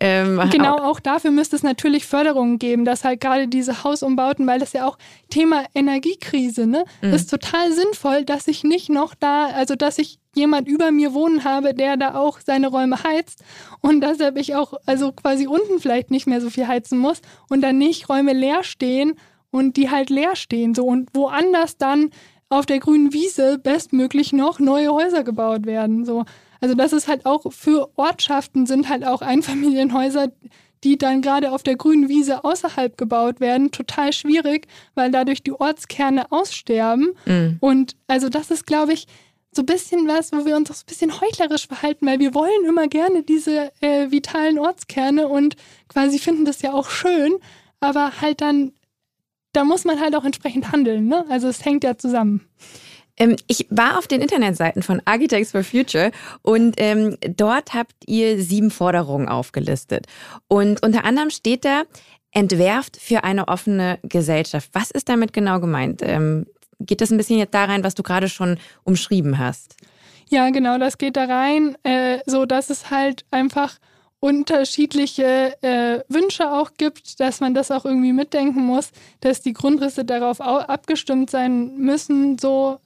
ähm, genau, auch dafür müsste es natürlich Förderungen geben, dass halt gerade diese Hausumbauten, weil das ja auch Thema Energiekrise, ne, mhm. ist total sinnvoll, dass ich nicht noch da, also dass ich jemand über mir wohnen habe, der da auch seine Räume heizt und deshalb ich auch also quasi unten vielleicht nicht mehr so viel heizen muss und dann nicht Räume leer stehen und die halt leer stehen so und woanders dann auf der grünen Wiese bestmöglich noch neue Häuser gebaut werden so. Also das ist halt auch für Ortschaften sind halt auch Einfamilienhäuser, die dann gerade auf der grünen Wiese außerhalb gebaut werden, total schwierig, weil dadurch die Ortskerne aussterben. Mhm. Und also das ist, glaube ich, so ein bisschen was, wo wir uns auch so ein bisschen heuchlerisch verhalten, weil wir wollen immer gerne diese äh, vitalen Ortskerne und quasi finden das ja auch schön, aber halt dann, da muss man halt auch entsprechend handeln. Ne? Also es hängt ja zusammen. Ähm, ich war auf den Internetseiten von Architects for Future und ähm, dort habt ihr sieben Forderungen aufgelistet. Und unter anderem steht da, entwerft für eine offene Gesellschaft. Was ist damit genau gemeint? Ähm, geht das ein bisschen jetzt da rein, was du gerade schon umschrieben hast? Ja, genau, das geht da rein, äh, so dass es halt einfach unterschiedliche äh, Wünsche auch gibt, dass man das auch irgendwie mitdenken muss, dass die Grundrisse darauf abgestimmt sein müssen. So,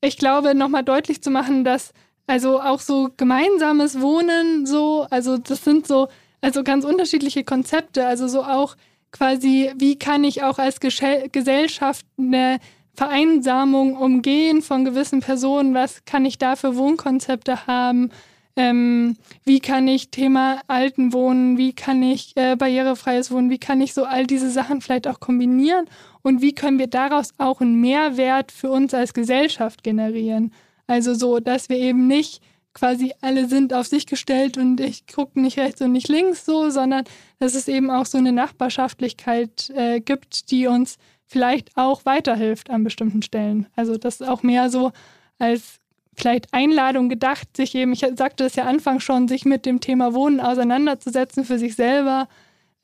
ich glaube, nochmal deutlich zu machen, dass also auch so gemeinsames Wohnen, so, also das sind so, also ganz unterschiedliche Konzepte, also so auch quasi, wie kann ich auch als Gesellschaft eine Vereinsamung umgehen von gewissen Personen? Was kann ich da für Wohnkonzepte haben? Ähm, wie kann ich Thema Altenwohnen, wie kann ich äh, barrierefreies Wohnen, wie kann ich so all diese Sachen vielleicht auch kombinieren und wie können wir daraus auch einen Mehrwert für uns als Gesellschaft generieren? Also so, dass wir eben nicht quasi alle sind auf sich gestellt und ich gucke nicht rechts und nicht links so, sondern dass es eben auch so eine Nachbarschaftlichkeit äh, gibt, die uns vielleicht auch weiterhilft an bestimmten Stellen. Also das ist auch mehr so als vielleicht Einladung gedacht, sich eben, ich sagte es ja anfangs schon, sich mit dem Thema Wohnen auseinanderzusetzen für sich selber.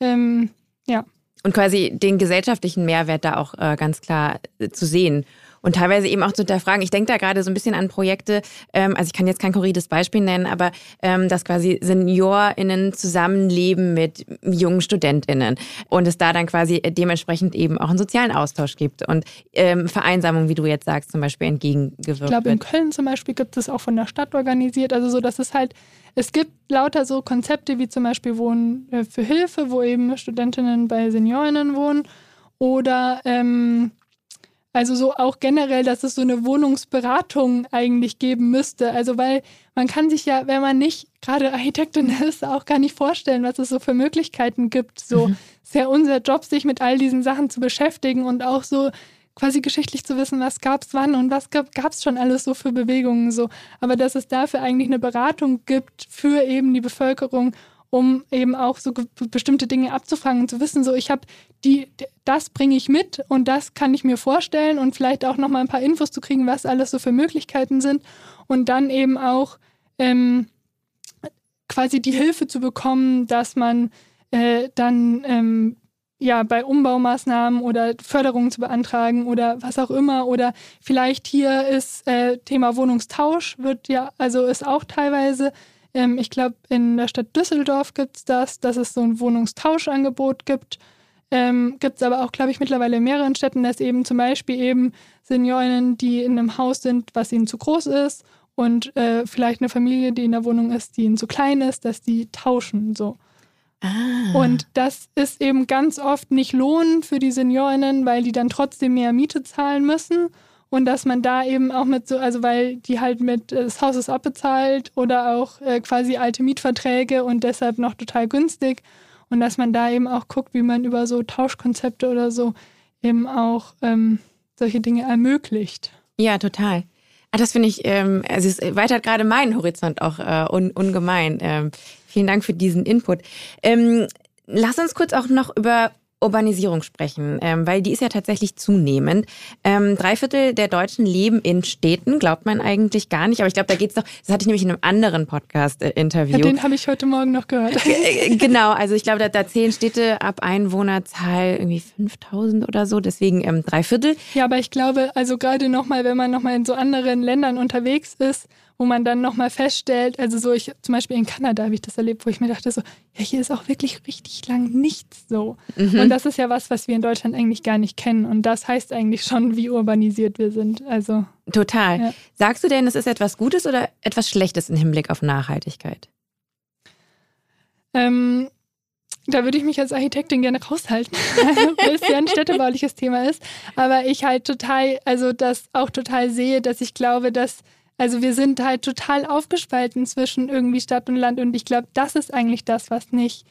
Ähm, ja. Und quasi den gesellschaftlichen Mehrwert da auch äh, ganz klar äh, zu sehen und teilweise eben auch zu hinterfragen. Ich denke da gerade so ein bisschen an Projekte, ähm, also ich kann jetzt kein korrides Beispiel nennen, aber ähm, dass quasi SeniorInnen zusammenleben mit jungen StudentInnen und es da dann quasi dementsprechend eben auch einen sozialen Austausch gibt und ähm, Vereinsamung, wie du jetzt sagst, zum Beispiel entgegengewirkt wird. Ich glaube, in Köln zum Beispiel gibt es auch von der Stadt organisiert, also so, dass es halt es gibt lauter so Konzepte wie zum Beispiel Wohnen äh, für Hilfe, wo eben Studentinnen bei SeniorInnen wohnen oder ähm, also so auch generell, dass es so eine Wohnungsberatung eigentlich geben müsste. Also weil man kann sich ja, wenn man nicht gerade Architektin ist, auch gar nicht vorstellen, was es so für Möglichkeiten gibt. So mhm. ist ja unser Job, sich mit all diesen Sachen zu beschäftigen und auch so quasi geschichtlich zu wissen, was gab es wann und was gab es schon alles so für Bewegungen so. Aber dass es dafür eigentlich eine Beratung gibt für eben die Bevölkerung um eben auch so bestimmte Dinge abzufragen und zu wissen, so ich habe die, das bringe ich mit und das kann ich mir vorstellen und vielleicht auch nochmal ein paar Infos zu kriegen, was alles so für Möglichkeiten sind und dann eben auch ähm, quasi die Hilfe zu bekommen, dass man äh, dann ähm, ja bei Umbaumaßnahmen oder Förderungen zu beantragen oder was auch immer oder vielleicht hier ist äh, Thema Wohnungstausch wird ja also ist auch teilweise ähm, ich glaube, in der Stadt Düsseldorf gibt es das, dass es so ein Wohnungstauschangebot gibt. Ähm, gibt es aber auch, glaube ich, mittlerweile in mehreren Städten, dass eben zum Beispiel eben Seniorinnen, die in einem Haus sind, was ihnen zu groß ist und äh, vielleicht eine Familie, die in der Wohnung ist, die ihnen zu klein ist, dass die tauschen so. Ah. Und das ist eben ganz oft nicht lohnend für die Seniorinnen, weil die dann trotzdem mehr Miete zahlen müssen und dass man da eben auch mit so, also weil die halt mit äh, das Haus ist abbezahlt oder auch äh, quasi alte Mietverträge und deshalb noch total günstig und dass man da eben auch guckt, wie man über so Tauschkonzepte oder so eben auch ähm, solche Dinge ermöglicht. Ja, total. Ah, das finde ich, ähm, also es erweitert gerade meinen Horizont auch äh, un, ungemein. Ähm, vielen Dank für diesen Input. Ähm, lass uns kurz auch noch über Urbanisierung sprechen, ähm, weil die ist ja tatsächlich zunehmend. Ähm, drei Viertel der Deutschen leben in Städten, glaubt man eigentlich gar nicht. Aber ich glaube, da geht's doch, das hatte ich nämlich in einem anderen Podcast-Interview. Ja, den habe ich heute Morgen noch gehört. Äh, genau, also ich glaube, da, da zählen Städte ab Einwohnerzahl irgendwie 5000 oder so, deswegen ähm, drei Viertel. Ja, aber ich glaube, also gerade nochmal, wenn man nochmal in so anderen Ländern unterwegs ist, wo man dann nochmal feststellt, also so ich zum Beispiel in Kanada habe ich das erlebt, wo ich mir dachte so, ja, hier ist auch wirklich richtig lang nichts so. Mhm. Und das ist ja was, was wir in Deutschland eigentlich gar nicht kennen. Und das heißt eigentlich schon, wie urbanisiert wir sind. Also total. Ja. Sagst du denn, es ist etwas Gutes oder etwas Schlechtes im Hinblick auf Nachhaltigkeit? Ähm, da würde ich mich als Architektin gerne raushalten, (laughs) weil es ja ein städtebauliches Thema ist. Aber ich halt total, also das auch total sehe, dass ich glaube, dass also wir sind halt total aufgespalten zwischen irgendwie Stadt und Land und ich glaube, das ist eigentlich das, was nicht,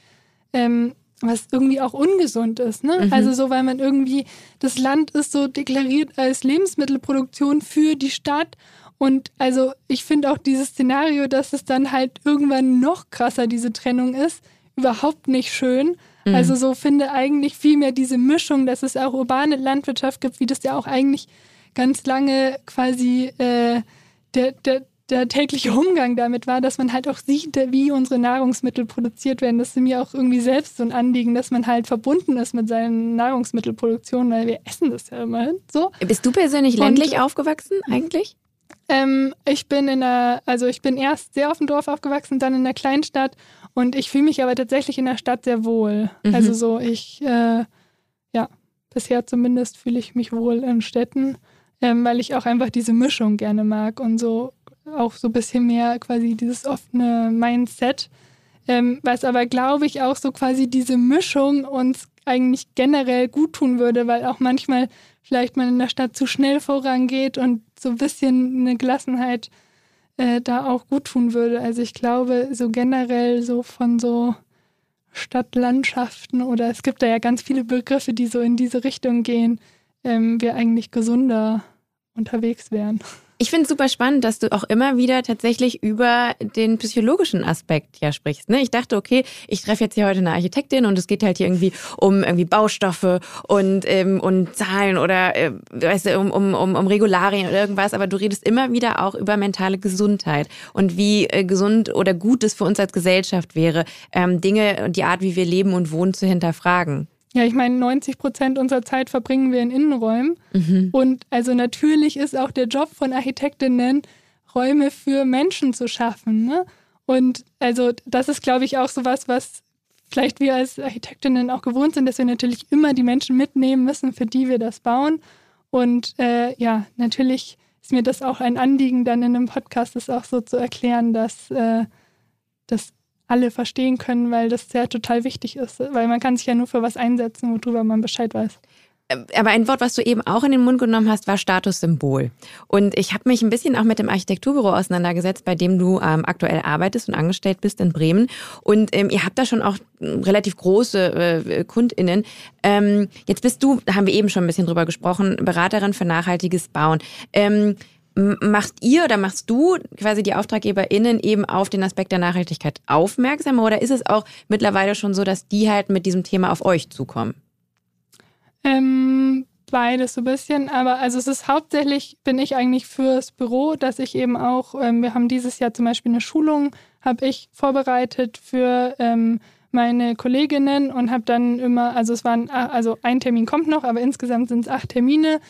ähm, was irgendwie auch ungesund ist. Ne? Mhm. Also so, weil man irgendwie, das Land ist so deklariert als Lebensmittelproduktion für die Stadt und also ich finde auch dieses Szenario, dass es dann halt irgendwann noch krasser diese Trennung ist, überhaupt nicht schön. Mhm. Also so finde eigentlich vielmehr diese Mischung, dass es auch urbane Landwirtschaft gibt, wie das ja auch eigentlich ganz lange quasi äh, der, der, der tägliche Umgang damit war, dass man halt auch sieht, wie unsere Nahrungsmittel produziert werden. Das ist mir auch irgendwie selbst so ein Anliegen, dass man halt verbunden ist mit seinen Nahrungsmittelproduktionen, weil wir essen das ja immerhin so. Bist du persönlich ländlich Und, aufgewachsen eigentlich? Ähm, ich bin in der, also ich bin erst sehr auf dem Dorf aufgewachsen, dann in der Kleinstadt und ich fühle mich aber tatsächlich in der Stadt sehr wohl. Mhm. Also so, ich, äh, ja, bisher zumindest fühle ich mich wohl in Städten ähm, weil ich auch einfach diese Mischung gerne mag und so auch so ein bisschen mehr quasi dieses offene Mindset. Ähm, was aber, glaube ich, auch so quasi diese Mischung uns eigentlich generell gut tun würde, weil auch manchmal vielleicht man in der Stadt zu schnell vorangeht und so ein bisschen eine Gelassenheit äh, da auch gut tun würde. Also ich glaube, so generell so von so Stadtlandschaften oder es gibt da ja ganz viele Begriffe, die so in diese Richtung gehen, ähm, wir eigentlich gesunder unterwegs wären. Ich finde es super spannend, dass du auch immer wieder tatsächlich über den psychologischen Aspekt ja sprichst. Ne? Ich dachte, okay, ich treffe jetzt hier heute eine Architektin und es geht halt hier irgendwie um irgendwie Baustoffe und, ähm, und Zahlen oder äh, weißt du, um, um, um, um Regularien oder irgendwas, aber du redest immer wieder auch über mentale Gesundheit und wie äh, gesund oder gut es für uns als Gesellschaft wäre, ähm, Dinge und die Art, wie wir leben und wohnen, zu hinterfragen. Ja, ich meine, 90 Prozent unserer Zeit verbringen wir in Innenräumen. Mhm. Und also natürlich ist auch der Job von Architektinnen, Räume für Menschen zu schaffen. Ne? Und also das ist, glaube ich, auch so was, was vielleicht wir als Architektinnen auch gewohnt sind, dass wir natürlich immer die Menschen mitnehmen müssen, für die wir das bauen. Und äh, ja, natürlich ist mir das auch ein Anliegen, dann in einem Podcast das auch so zu erklären, dass, äh, dass alle verstehen können, weil das ja total wichtig ist. Weil man kann sich ja nur für was einsetzen, worüber man Bescheid weiß. Aber ein Wort, was du eben auch in den Mund genommen hast, war Statussymbol. Und ich habe mich ein bisschen auch mit dem Architekturbüro auseinandergesetzt, bei dem du ähm, aktuell arbeitest und angestellt bist in Bremen. Und ähm, ihr habt da schon auch relativ große äh, KundInnen. Ähm, jetzt bist du, haben wir eben schon ein bisschen drüber gesprochen, Beraterin für nachhaltiges Bauen. Ähm, Macht ihr oder machst du quasi die AuftraggeberInnen eben auf den Aspekt der Nachhaltigkeit aufmerksam oder ist es auch mittlerweile schon so, dass die halt mit diesem Thema auf euch zukommen? Ähm, beides so ein bisschen, aber also es ist hauptsächlich, bin ich eigentlich fürs Büro, dass ich eben auch, ähm, wir haben dieses Jahr zum Beispiel eine Schulung, habe ich vorbereitet für ähm, meine Kolleginnen und habe dann immer, also es waren, also ein Termin kommt noch, aber insgesamt sind es acht Termine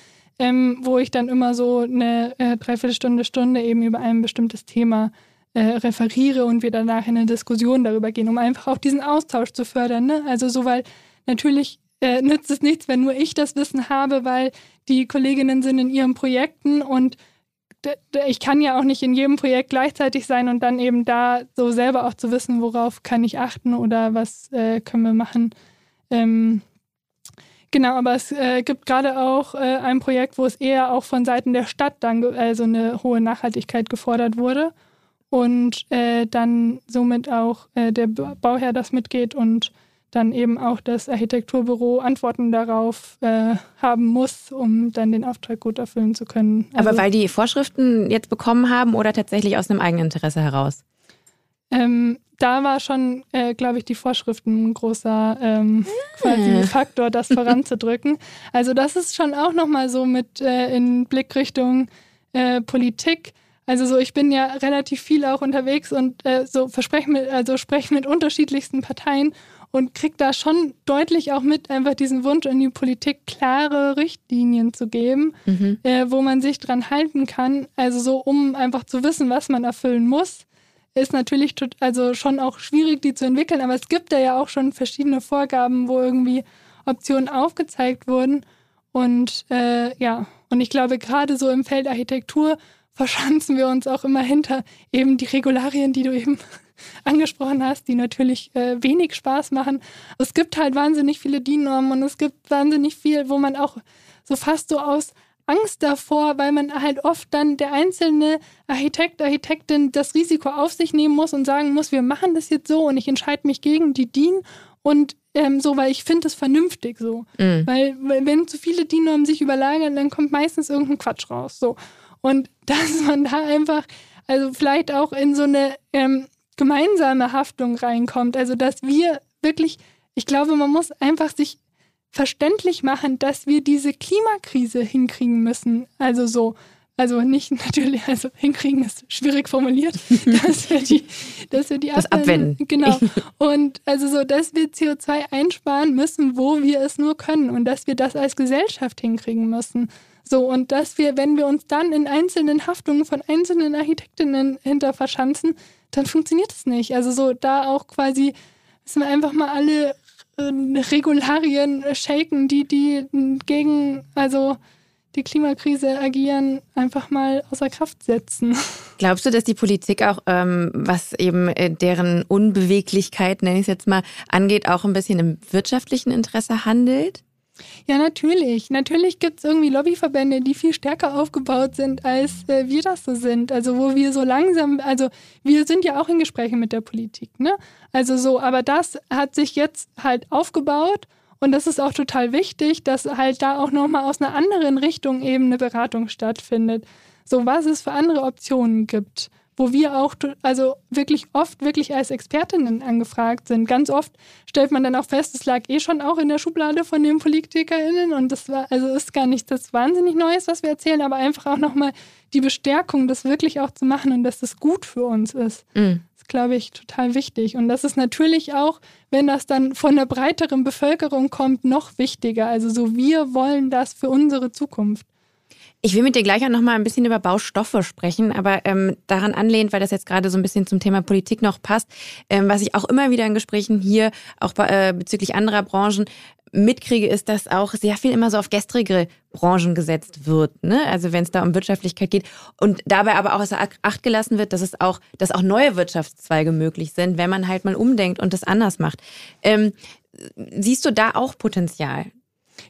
ähm, wo ich dann immer so eine äh, Dreiviertelstunde, Stunde eben über ein bestimmtes Thema äh, referiere und wir danach in eine Diskussion darüber gehen, um einfach auch diesen Austausch zu fördern. Ne? Also so, weil natürlich äh, nützt es nichts, wenn nur ich das Wissen habe, weil die Kolleginnen sind in ihren Projekten und ich kann ja auch nicht in jedem Projekt gleichzeitig sein und dann eben da so selber auch zu wissen, worauf kann ich achten oder was äh, können wir machen. Ähm, Genau, aber es äh, gibt gerade auch äh, ein Projekt, wo es eher auch von Seiten der Stadt dann also eine hohe Nachhaltigkeit gefordert wurde und äh, dann somit auch äh, der Bauherr das mitgeht und dann eben auch das Architekturbüro Antworten darauf äh, haben muss, um dann den Auftrag gut erfüllen zu können. Also, Aber weil die Vorschriften jetzt bekommen haben oder tatsächlich aus einem eigenen Interesse heraus? Ähm, da war schon, äh, glaube ich, die Vorschriften ein großer ähm, quasi ah. Faktor, das (laughs) voranzudrücken. Also das ist schon auch nochmal so mit äh, in Blickrichtung äh, Politik. Also so, ich bin ja relativ viel auch unterwegs und äh, so verspreche mit, also spreche mit unterschiedlichsten Parteien und kriege da schon deutlich auch mit, einfach diesen Wunsch in die Politik klare Richtlinien zu geben, mhm. äh, wo man sich dran halten kann. Also so, um einfach zu wissen, was man erfüllen muss, ist natürlich also schon auch schwierig, die zu entwickeln. Aber es gibt da ja auch schon verschiedene Vorgaben, wo irgendwie Optionen aufgezeigt wurden. Und äh, ja, und ich glaube, gerade so im Feld Architektur verschanzen wir uns auch immer hinter eben die Regularien, die du eben (laughs) angesprochen hast, die natürlich äh, wenig Spaß machen. Es gibt halt wahnsinnig viele DIN-Normen und es gibt wahnsinnig viel, wo man auch so fast so aus Angst davor, weil man halt oft dann der einzelne Architekt, Architektin das Risiko auf sich nehmen muss und sagen muss, wir machen das jetzt so und ich entscheide mich gegen die DIN und ähm, so, weil ich finde es vernünftig so. Mhm. Weil, wenn zu viele DIN-Normen sich überlagern, dann kommt meistens irgendein Quatsch raus. So. Und (laughs) dass man da einfach, also vielleicht auch in so eine ähm, gemeinsame Haftung reinkommt. Also dass wir wirklich, ich glaube, man muss einfach sich verständlich machen, dass wir diese Klimakrise hinkriegen müssen. Also so, also nicht (laughs) natürlich, also hinkriegen ist schwierig formuliert, (laughs) dass wir die, dass wir die das abwenden. Genau. (laughs) Und also so, dass wir CO2 einsparen müssen, wo wir es nur können und dass wir das als Gesellschaft hinkriegen müssen. So, und dass wir, wenn wir uns dann in einzelnen Haftungen von einzelnen Architektinnen hinter verschanzen, dann funktioniert es nicht. Also so da auch quasi müssen wir einfach mal alle Regularien shaken, die, die gegen, also die Klimakrise agieren, einfach mal außer Kraft setzen. (laughs) Glaubst du, dass die Politik auch, ähm, was eben äh, deren Unbeweglichkeit, nenne ich es jetzt mal, angeht, auch ein bisschen im wirtschaftlichen Interesse handelt? Ja, natürlich. Natürlich gibt es irgendwie Lobbyverbände, die viel stärker aufgebaut sind, als äh, wir das so sind. Also wo wir so langsam, also wir sind ja auch in Gesprächen mit der Politik, ne? Also so, aber das hat sich jetzt halt aufgebaut und das ist auch total wichtig, dass halt da auch nochmal aus einer anderen Richtung eben eine Beratung stattfindet. So, was es für andere Optionen gibt wo wir auch also wirklich oft wirklich als Expertinnen angefragt sind. Ganz oft stellt man dann auch fest, es lag eh schon auch in der Schublade von den PolitikerInnen und das war, also ist gar nicht das wahnsinnig Neues, was wir erzählen, aber einfach auch nochmal die Bestärkung, das wirklich auch zu machen und dass das gut für uns ist. Mhm. Das ist, glaube ich, total wichtig. Und das ist natürlich auch, wenn das dann von der breiteren Bevölkerung kommt, noch wichtiger. Also so, wir wollen das für unsere Zukunft. Ich will mit dir gleich auch noch mal ein bisschen über Baustoffe sprechen, aber ähm, daran anlehnt, weil das jetzt gerade so ein bisschen zum Thema Politik noch passt, ähm, was ich auch immer wieder in Gesprächen hier, auch äh, bezüglich anderer Branchen, mitkriege, ist, dass auch sehr viel immer so auf gestrige Branchen gesetzt wird. Ne? Also wenn es da um Wirtschaftlichkeit geht und dabei aber auch außer Acht gelassen wird, dass es auch, dass auch neue Wirtschaftszweige möglich sind, wenn man halt mal umdenkt und das anders macht. Ähm, siehst du da auch Potenzial?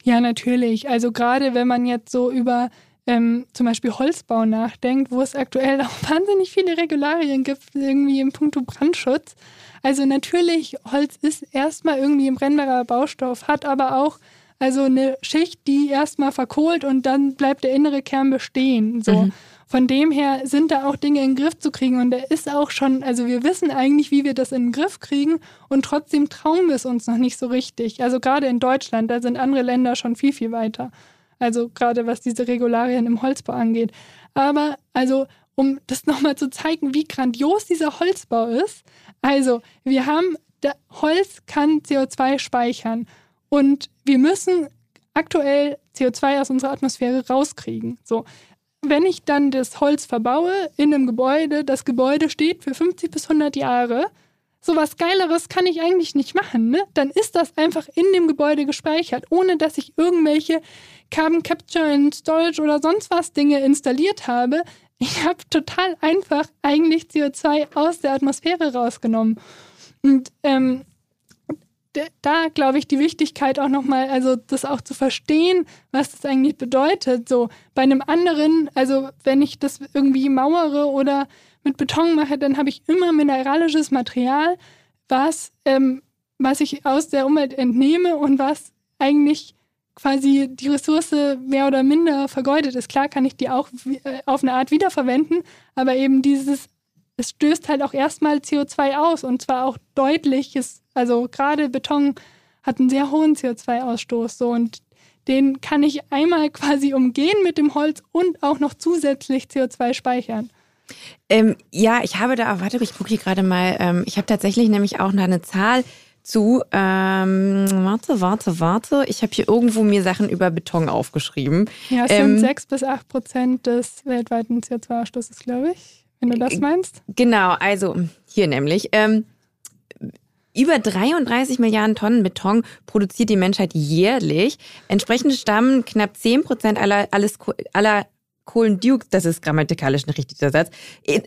Ja, natürlich. Also gerade wenn man jetzt so über ähm, zum Beispiel Holzbau nachdenkt, wo es aktuell auch (laughs) wahnsinnig viele Regularien gibt, irgendwie im Punkto Brandschutz. Also natürlich, Holz ist erstmal irgendwie ein brennbarer Baustoff, hat aber auch also eine Schicht, die erstmal verkohlt und dann bleibt der innere Kern bestehen. So. Mhm. Von dem her sind da auch Dinge in den Griff zu kriegen und der ist auch schon, also wir wissen eigentlich, wie wir das in den Griff kriegen und trotzdem trauen wir es uns noch nicht so richtig. Also gerade in Deutschland, da sind andere Länder schon viel, viel weiter. Also gerade was diese Regularien im Holzbau angeht. Aber also, um das nochmal zu zeigen, wie grandios dieser Holzbau ist. Also, wir haben, Holz kann CO2 speichern und wir müssen aktuell CO2 aus unserer Atmosphäre rauskriegen. So. Wenn ich dann das Holz verbaue in einem Gebäude, das Gebäude steht für 50 bis 100 Jahre, so was Geileres kann ich eigentlich nicht machen. Ne? Dann ist das einfach in dem Gebäude gespeichert, ohne dass ich irgendwelche Carbon Capture and Storage oder sonst was Dinge installiert habe. Ich habe total einfach eigentlich CO2 aus der Atmosphäre rausgenommen. Und ähm, da glaube ich die Wichtigkeit auch nochmal, also das auch zu verstehen, was das eigentlich bedeutet. So bei einem anderen, also wenn ich das irgendwie mauere oder mit Beton mache, dann habe ich immer mineralisches Material, was, ähm, was ich aus der Umwelt entnehme und was eigentlich quasi die Ressource mehr oder minder vergeudet ist. Klar kann ich die auch äh, auf eine Art wiederverwenden, aber eben dieses, es stößt halt auch erstmal CO2 aus und zwar auch deutliches, also gerade Beton hat einen sehr hohen CO2-Ausstoß so und den kann ich einmal (laughs) quasi umgehen mit dem Holz und auch noch zusätzlich CO2 speichern. Ähm, ja, ich habe da, warte, ich gucke hier gerade mal, ähm, ich habe tatsächlich nämlich auch noch eine Zahl zu, ähm, warte, warte, warte, ich habe hier irgendwo mir Sachen über Beton aufgeschrieben. Ja, es ähm, sind 6 bis 8 Prozent des weltweiten CO2-Ausstoßes, glaube ich, wenn du das meinst. Genau, also hier nämlich. Ähm, über 33 Milliarden Tonnen Beton produziert die Menschheit jährlich. Entsprechend stammen knapp 10 Prozent aller, alles, aller Kohlendioxid, das ist grammatikalisch ein richtiger Satz,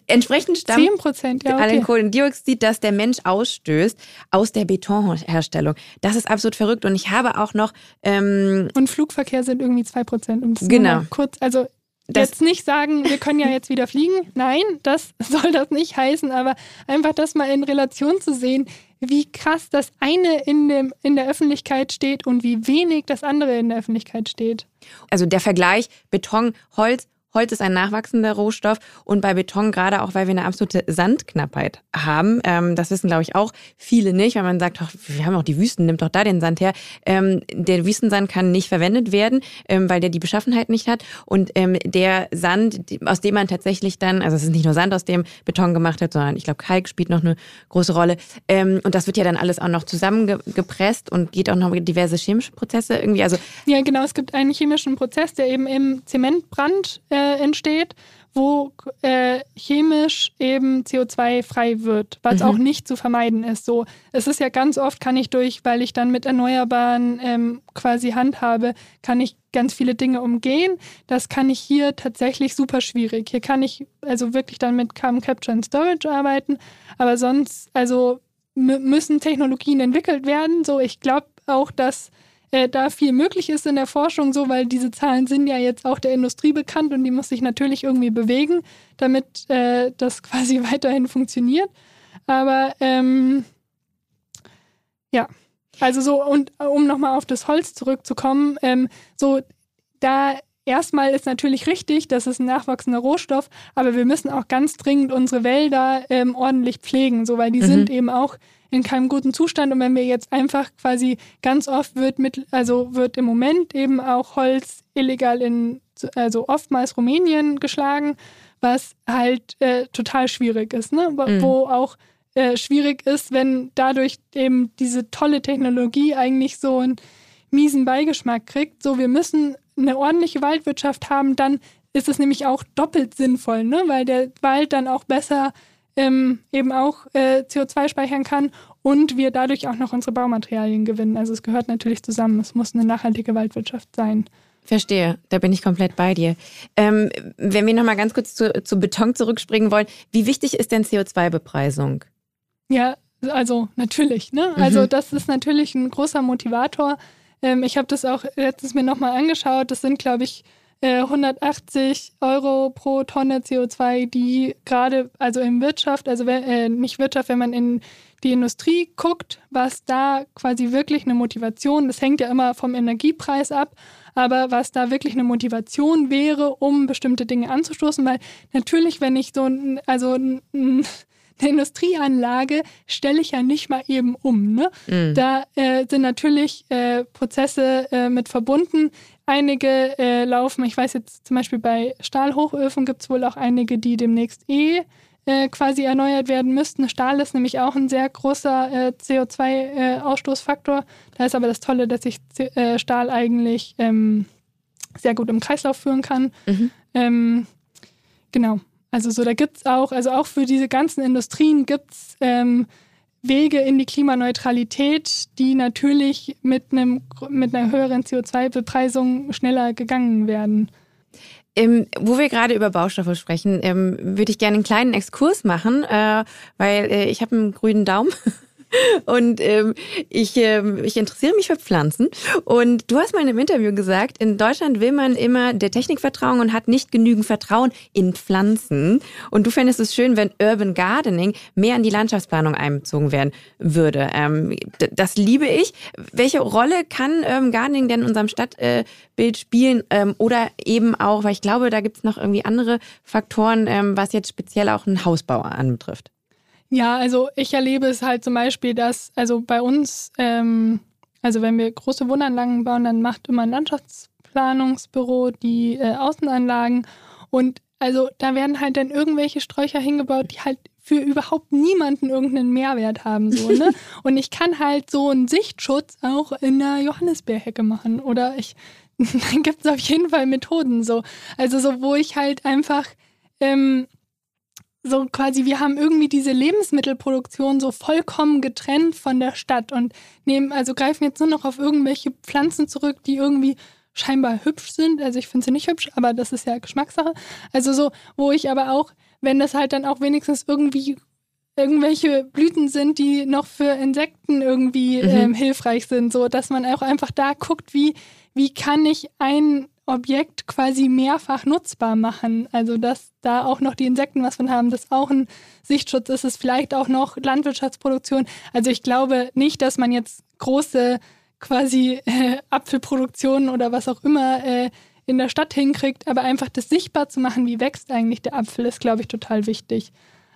entsprechend stammt 10%, ja, okay. allen Kohlendioxid, das der Mensch ausstößt, aus der Betonherstellung. Das ist absolut verrückt. Und ich habe auch noch... Ähm, Und Flugverkehr sind irgendwie 2%. Um genau. kurz, also das jetzt nicht sagen, wir können ja jetzt wieder fliegen. Nein, das (laughs) soll das nicht heißen, aber einfach das mal in Relation zu sehen, wie krass das eine in, dem, in der Öffentlichkeit steht und wie wenig das andere in der Öffentlichkeit steht. Also der Vergleich Beton, Holz, Holz ist ein nachwachsender Rohstoff und bei Beton gerade auch, weil wir eine absolute Sandknappheit haben. Ähm, das wissen, glaube ich, auch viele nicht, weil man sagt, ach, wir haben auch die Wüsten, nimmt doch da den Sand her. Ähm, der Wüstensand kann nicht verwendet werden, ähm, weil der die Beschaffenheit nicht hat. Und ähm, der Sand, aus dem man tatsächlich dann, also es ist nicht nur Sand, aus dem Beton gemacht hat, sondern ich glaube, Kalk spielt noch eine große Rolle. Ähm, und das wird ja dann alles auch noch zusammengepresst und geht auch noch diverse chemische Prozesse irgendwie. Also ja, genau, es gibt einen chemischen Prozess, der eben im Zementbrand äh, äh, entsteht, wo äh, chemisch eben CO2 frei wird, was mhm. auch nicht zu vermeiden ist. So, es ist ja ganz oft, kann ich durch, weil ich dann mit Erneuerbaren ähm, quasi handhabe, kann ich ganz viele Dinge umgehen. Das kann ich hier tatsächlich super schwierig. Hier kann ich also wirklich dann mit Carbon Capture and Storage arbeiten, aber sonst, also müssen Technologien entwickelt werden. So, ich glaube auch, dass äh, da viel möglich ist in der Forschung, so weil diese Zahlen sind ja jetzt auch der Industrie bekannt und die muss sich natürlich irgendwie bewegen, damit äh, das (laughs) quasi weiterhin funktioniert. Aber ähm, ja, also so, und um nochmal auf das Holz zurückzukommen, ähm, so da erstmal ist natürlich richtig, das ist ein nachwachsender Rohstoff, aber wir müssen auch ganz dringend unsere Wälder ähm, ordentlich pflegen, so weil die mhm. sind eben auch in keinem guten Zustand. Und wenn wir jetzt einfach quasi ganz oft wird mit, also wird im Moment eben auch Holz illegal in, also oftmals Rumänien geschlagen, was halt äh, total schwierig ist, ne? Mhm. Wo auch äh, schwierig ist, wenn dadurch eben diese tolle Technologie eigentlich so einen miesen Beigeschmack kriegt. So, wir müssen eine ordentliche Waldwirtschaft haben, dann ist es nämlich auch doppelt sinnvoll, ne? weil der Wald dann auch besser ähm, eben auch äh, CO2 speichern kann und wir dadurch auch noch unsere Baumaterialien gewinnen. Also es gehört natürlich zusammen. Es muss eine nachhaltige Waldwirtschaft sein. Verstehe, da bin ich komplett bei dir. Ähm, wenn wir nochmal ganz kurz zu, zu Beton zurückspringen wollen, wie wichtig ist denn CO2-Bepreisung? Ja, also natürlich. Ne? Also mhm. das ist natürlich ein großer Motivator. Ähm, ich habe das auch letztens mir nochmal angeschaut. Das sind, glaube ich, 180 äh, Euro pro Tonne CO2, die gerade, also in Wirtschaft, also äh, nicht Wirtschaft, wenn man in die Industrie guckt, was da quasi wirklich eine Motivation, das hängt ja immer vom Energiepreis ab, aber was da wirklich eine Motivation wäre, um bestimmte Dinge anzustoßen, weil natürlich, wenn ich so, also eine Industrieanlage stelle ich ja nicht mal eben um. Ne? Mhm. Da äh, sind natürlich äh, Prozesse äh, mit verbunden, Einige äh, laufen, ich weiß jetzt zum Beispiel bei Stahlhochöfen gibt es wohl auch einige, die demnächst eh äh, quasi erneuert werden müssten. Stahl ist nämlich auch ein sehr großer äh, CO2-Ausstoßfaktor. Äh, da ist aber das Tolle, dass ich Stahl eigentlich ähm, sehr gut im Kreislauf führen kann. Mhm. Ähm, genau. Also so, da gibt es auch, also auch für diese ganzen Industrien gibt es ähm, Wege in die Klimaneutralität, die natürlich mit, einem, mit einer höheren CO2-Bepreisung schneller gegangen werden. Ähm, wo wir gerade über Baustoffe sprechen, ähm, würde ich gerne einen kleinen Exkurs machen, äh, weil äh, ich habe einen grünen Daumen (laughs) Und ähm, ich, ähm, ich interessiere mich für Pflanzen. Und du hast mal in einem Interview gesagt, in Deutschland will man immer der Technik vertrauen und hat nicht genügend Vertrauen in Pflanzen. Und du fändest es schön, wenn Urban Gardening mehr in die Landschaftsplanung einbezogen werden würde. Ähm, das liebe ich. Welche Rolle kann Urban Gardening denn in unserem Stadtbild spielen? Ähm, oder eben auch, weil ich glaube, da gibt es noch irgendwie andere Faktoren, ähm, was jetzt speziell auch einen Hausbau anbetrifft. Ja, also ich erlebe es halt zum Beispiel, dass, also bei uns, ähm, also wenn wir große Wohnanlagen bauen, dann macht immer ein Landschaftsplanungsbüro die äh, Außenanlagen und also da werden halt dann irgendwelche Sträucher hingebaut, die halt für überhaupt niemanden irgendeinen Mehrwert haben. So, ne? (laughs) Und ich kann halt so einen Sichtschutz auch in der Johannisbeerhecke machen. Oder ich, (laughs) dann gibt es auf jeden Fall Methoden so. Also so, wo ich halt einfach ähm, so quasi, wir haben irgendwie diese Lebensmittelproduktion so vollkommen getrennt von der Stadt und nehmen, also greifen jetzt nur noch auf irgendwelche Pflanzen zurück, die irgendwie scheinbar hübsch sind. Also ich finde sie nicht hübsch, aber das ist ja Geschmackssache. Also so, wo ich aber auch, wenn das halt dann auch wenigstens irgendwie irgendwelche Blüten sind, die noch für Insekten irgendwie mhm. ähm, hilfreich sind, so dass man auch einfach da guckt, wie, wie kann ich ein Objekt quasi mehrfach nutzbar machen. Also dass da auch noch die Insekten was von haben, dass auch ein Sichtschutz ist, es vielleicht auch noch Landwirtschaftsproduktion. Also ich glaube nicht, dass man jetzt große quasi äh, Apfelproduktionen oder was auch immer äh, in der Stadt hinkriegt, aber einfach das sichtbar zu machen, wie wächst eigentlich der Apfel, ist, glaube ich, total wichtig.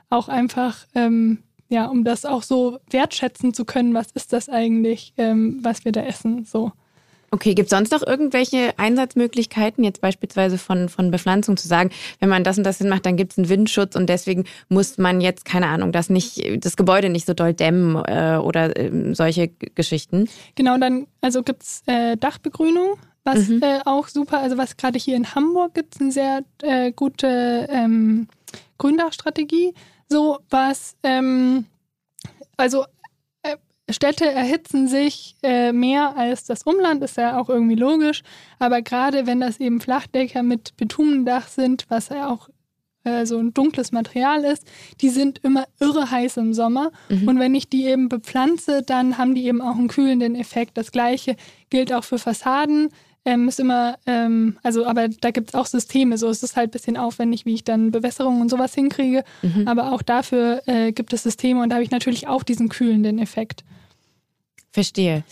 Auch einfach, ähm, ja, um das auch so wertschätzen zu können, was ist das eigentlich, ähm, was wir da essen, so. Okay, gibt es sonst noch irgendwelche Einsatzmöglichkeiten, jetzt beispielsweise von, von Bepflanzung zu sagen, wenn man das und das macht, dann gibt es einen Windschutz und deswegen muss man jetzt, keine Ahnung, das nicht, das Gebäude nicht so doll dämmen äh, oder äh, solche Geschichten? Genau, dann, also gibt es äh, Dachbegrünung, was mhm. äh, auch super, also was gerade hier in Hamburg gibt es eine sehr äh, gute ähm, Gründachstrategie, so was, ähm, also Städte erhitzen sich äh, mehr als das Umland, ist ja auch irgendwie logisch. Aber gerade wenn das eben Flachdächer mit Bitumendach sind, was ja auch äh, so ein dunkles Material ist, die sind immer irre heiß im Sommer. Mhm. Und wenn ich die eben bepflanze, dann haben die eben auch einen kühlenden Effekt. Das gleiche gilt auch für Fassaden ähm, ist immer, ähm, also aber da gibt es auch Systeme, so es ist halt ein bisschen aufwendig, wie ich dann Bewässerung und sowas hinkriege. Mhm. Aber auch dafür äh, gibt es Systeme und da habe ich natürlich auch diesen kühlenden Effekt. Verstehe.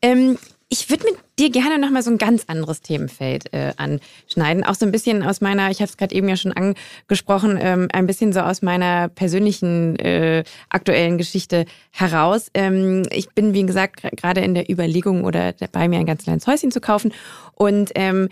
Ähm, ich würde mit dir gerne nochmal so ein ganz anderes Themenfeld äh, anschneiden. Auch so ein bisschen aus meiner, ich habe es gerade eben ja schon angesprochen, ähm, ein bisschen so aus meiner persönlichen äh, aktuellen Geschichte heraus. Ähm, ich bin, wie gesagt, gerade in der Überlegung oder dabei, mir ein ganz kleines Häuschen zu kaufen und ähm,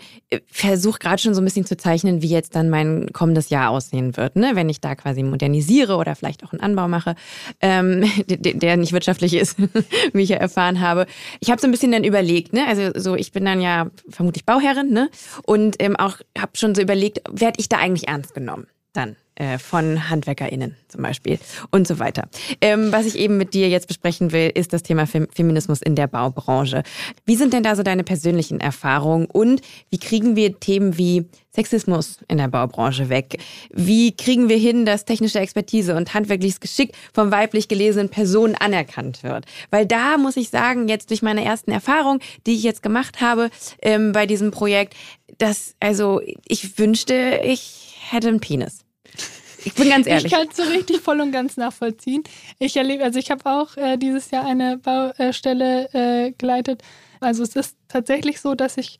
versuche gerade schon so ein bisschen zu zeichnen, wie jetzt dann mein kommendes Jahr aussehen wird, ne? wenn ich da quasi modernisiere oder vielleicht auch einen Anbau mache, ähm, (laughs) der, nicht wirtschaftlich ist, (laughs) wie ich ja erfahren habe. Ich habe so ein bisschen dann überlegt, ne? also so ich bin dann ja vermutlich Bauherrin ne? und ähm, auch habe schon so überlegt, werde ich da eigentlich ernst genommen dann? Äh, von HandwerkerInnen zum Beispiel und so weiter. Ähm, was ich eben mit dir jetzt besprechen will, ist das Thema Fem Feminismus in der Baubranche. Wie sind denn da so deine persönlichen Erfahrungen und wie kriegen wir Themen wie Sexismus in der Baubranche weg? Wie kriegen wir hin, dass technische Expertise und handwerkliches Geschick von weiblich gelesenen Personen anerkannt wird? Weil da muss ich sagen, jetzt durch meine ersten Erfahrungen, die ich jetzt gemacht habe ähm, bei diesem Projekt, dass, also ich wünschte, ich hätte einen Penis. Ich bin ganz ehrlich. Ich kann es so richtig voll und ganz nachvollziehen. Ich erlebe, also ich habe auch äh, dieses Jahr eine Baustelle äh, geleitet. Also es ist tatsächlich so, dass ich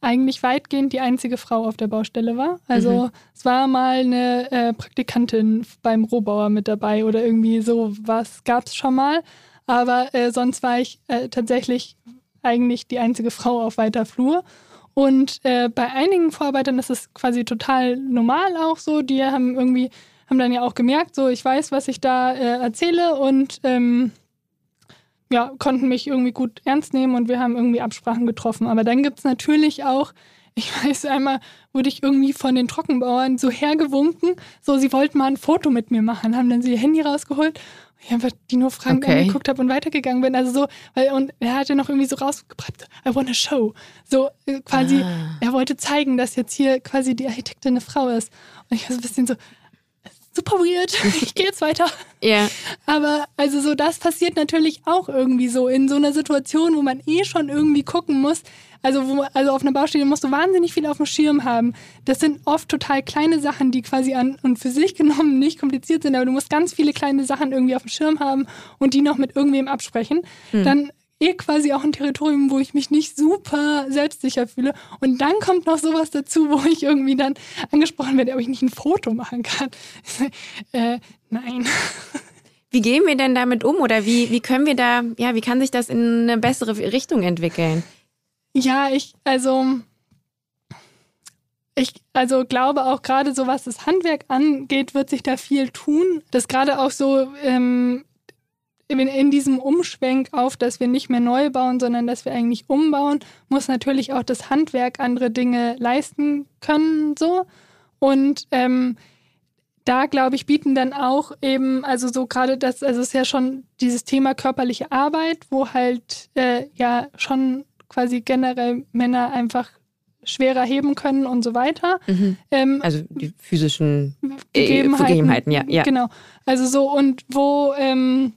eigentlich weitgehend die einzige Frau auf der Baustelle war. Also mhm. es war mal eine äh, Praktikantin beim Rohbauer mit dabei oder irgendwie so was gab es schon mal. Aber äh, sonst war ich äh, tatsächlich eigentlich die einzige Frau auf weiter Flur. Und äh, bei einigen Vorarbeitern ist es quasi total normal auch so. Die haben irgendwie, haben dann ja auch gemerkt, so ich weiß, was ich da äh, erzähle und ähm, ja, konnten mich irgendwie gut ernst nehmen und wir haben irgendwie Absprachen getroffen. Aber dann gibt es natürlich auch, (laughs) ich weiß einmal, wurde ich irgendwie von den Trockenbauern so hergewunken, so sie wollten mal ein Foto mit mir machen, haben dann sie ihr Handy rausgeholt ich einfach die nur fragend okay. angeguckt habe und weitergegangen bin. Also so, weil, und er hatte noch irgendwie so rausgebracht, I want a show. So äh, quasi, ah. er wollte zeigen, dass jetzt hier quasi die Architektin eine Frau ist. Und ich war so ein bisschen so, super weird, (laughs) ich gehe jetzt weiter. Ja. Aber also so, das passiert natürlich auch irgendwie so in so einer Situation, wo man eh schon irgendwie gucken muss. Also, wo, also auf einer Baustelle musst du wahnsinnig viel auf dem Schirm haben. Das sind oft total kleine Sachen, die quasi an und für sich (laughs) genommen nicht kompliziert sind, aber du musst ganz viele kleine Sachen irgendwie auf dem Schirm haben und die noch mit irgendwem absprechen. Mhm. Dann eh quasi auch ein Territorium, wo ich mich nicht super selbstsicher fühle. Und dann kommt noch sowas dazu, wo ich irgendwie dann angesprochen werde, ob ich nicht ein Foto machen kann. (laughs) äh, nein. Wie gehen wir denn damit um oder wie, wie können wir da, ja, wie kann sich das in eine bessere Richtung entwickeln? Ja, ich, also, ich also glaube auch gerade so, was das Handwerk angeht, wird sich da viel tun. Das gerade auch so ähm, in, in diesem Umschwenk auf, dass wir nicht mehr neu bauen, sondern dass wir eigentlich umbauen, muss natürlich auch das Handwerk andere Dinge leisten können, so. Und ähm, da, glaube ich, bieten dann auch eben, also so gerade das, also es ist ja schon dieses Thema körperliche Arbeit, wo halt äh, ja schon quasi generell Männer einfach schwerer heben können und so weiter. Mhm. Ähm, also die physischen Gegebenheiten, Gegebenheiten, ja, ja. Genau. Also so und wo ähm,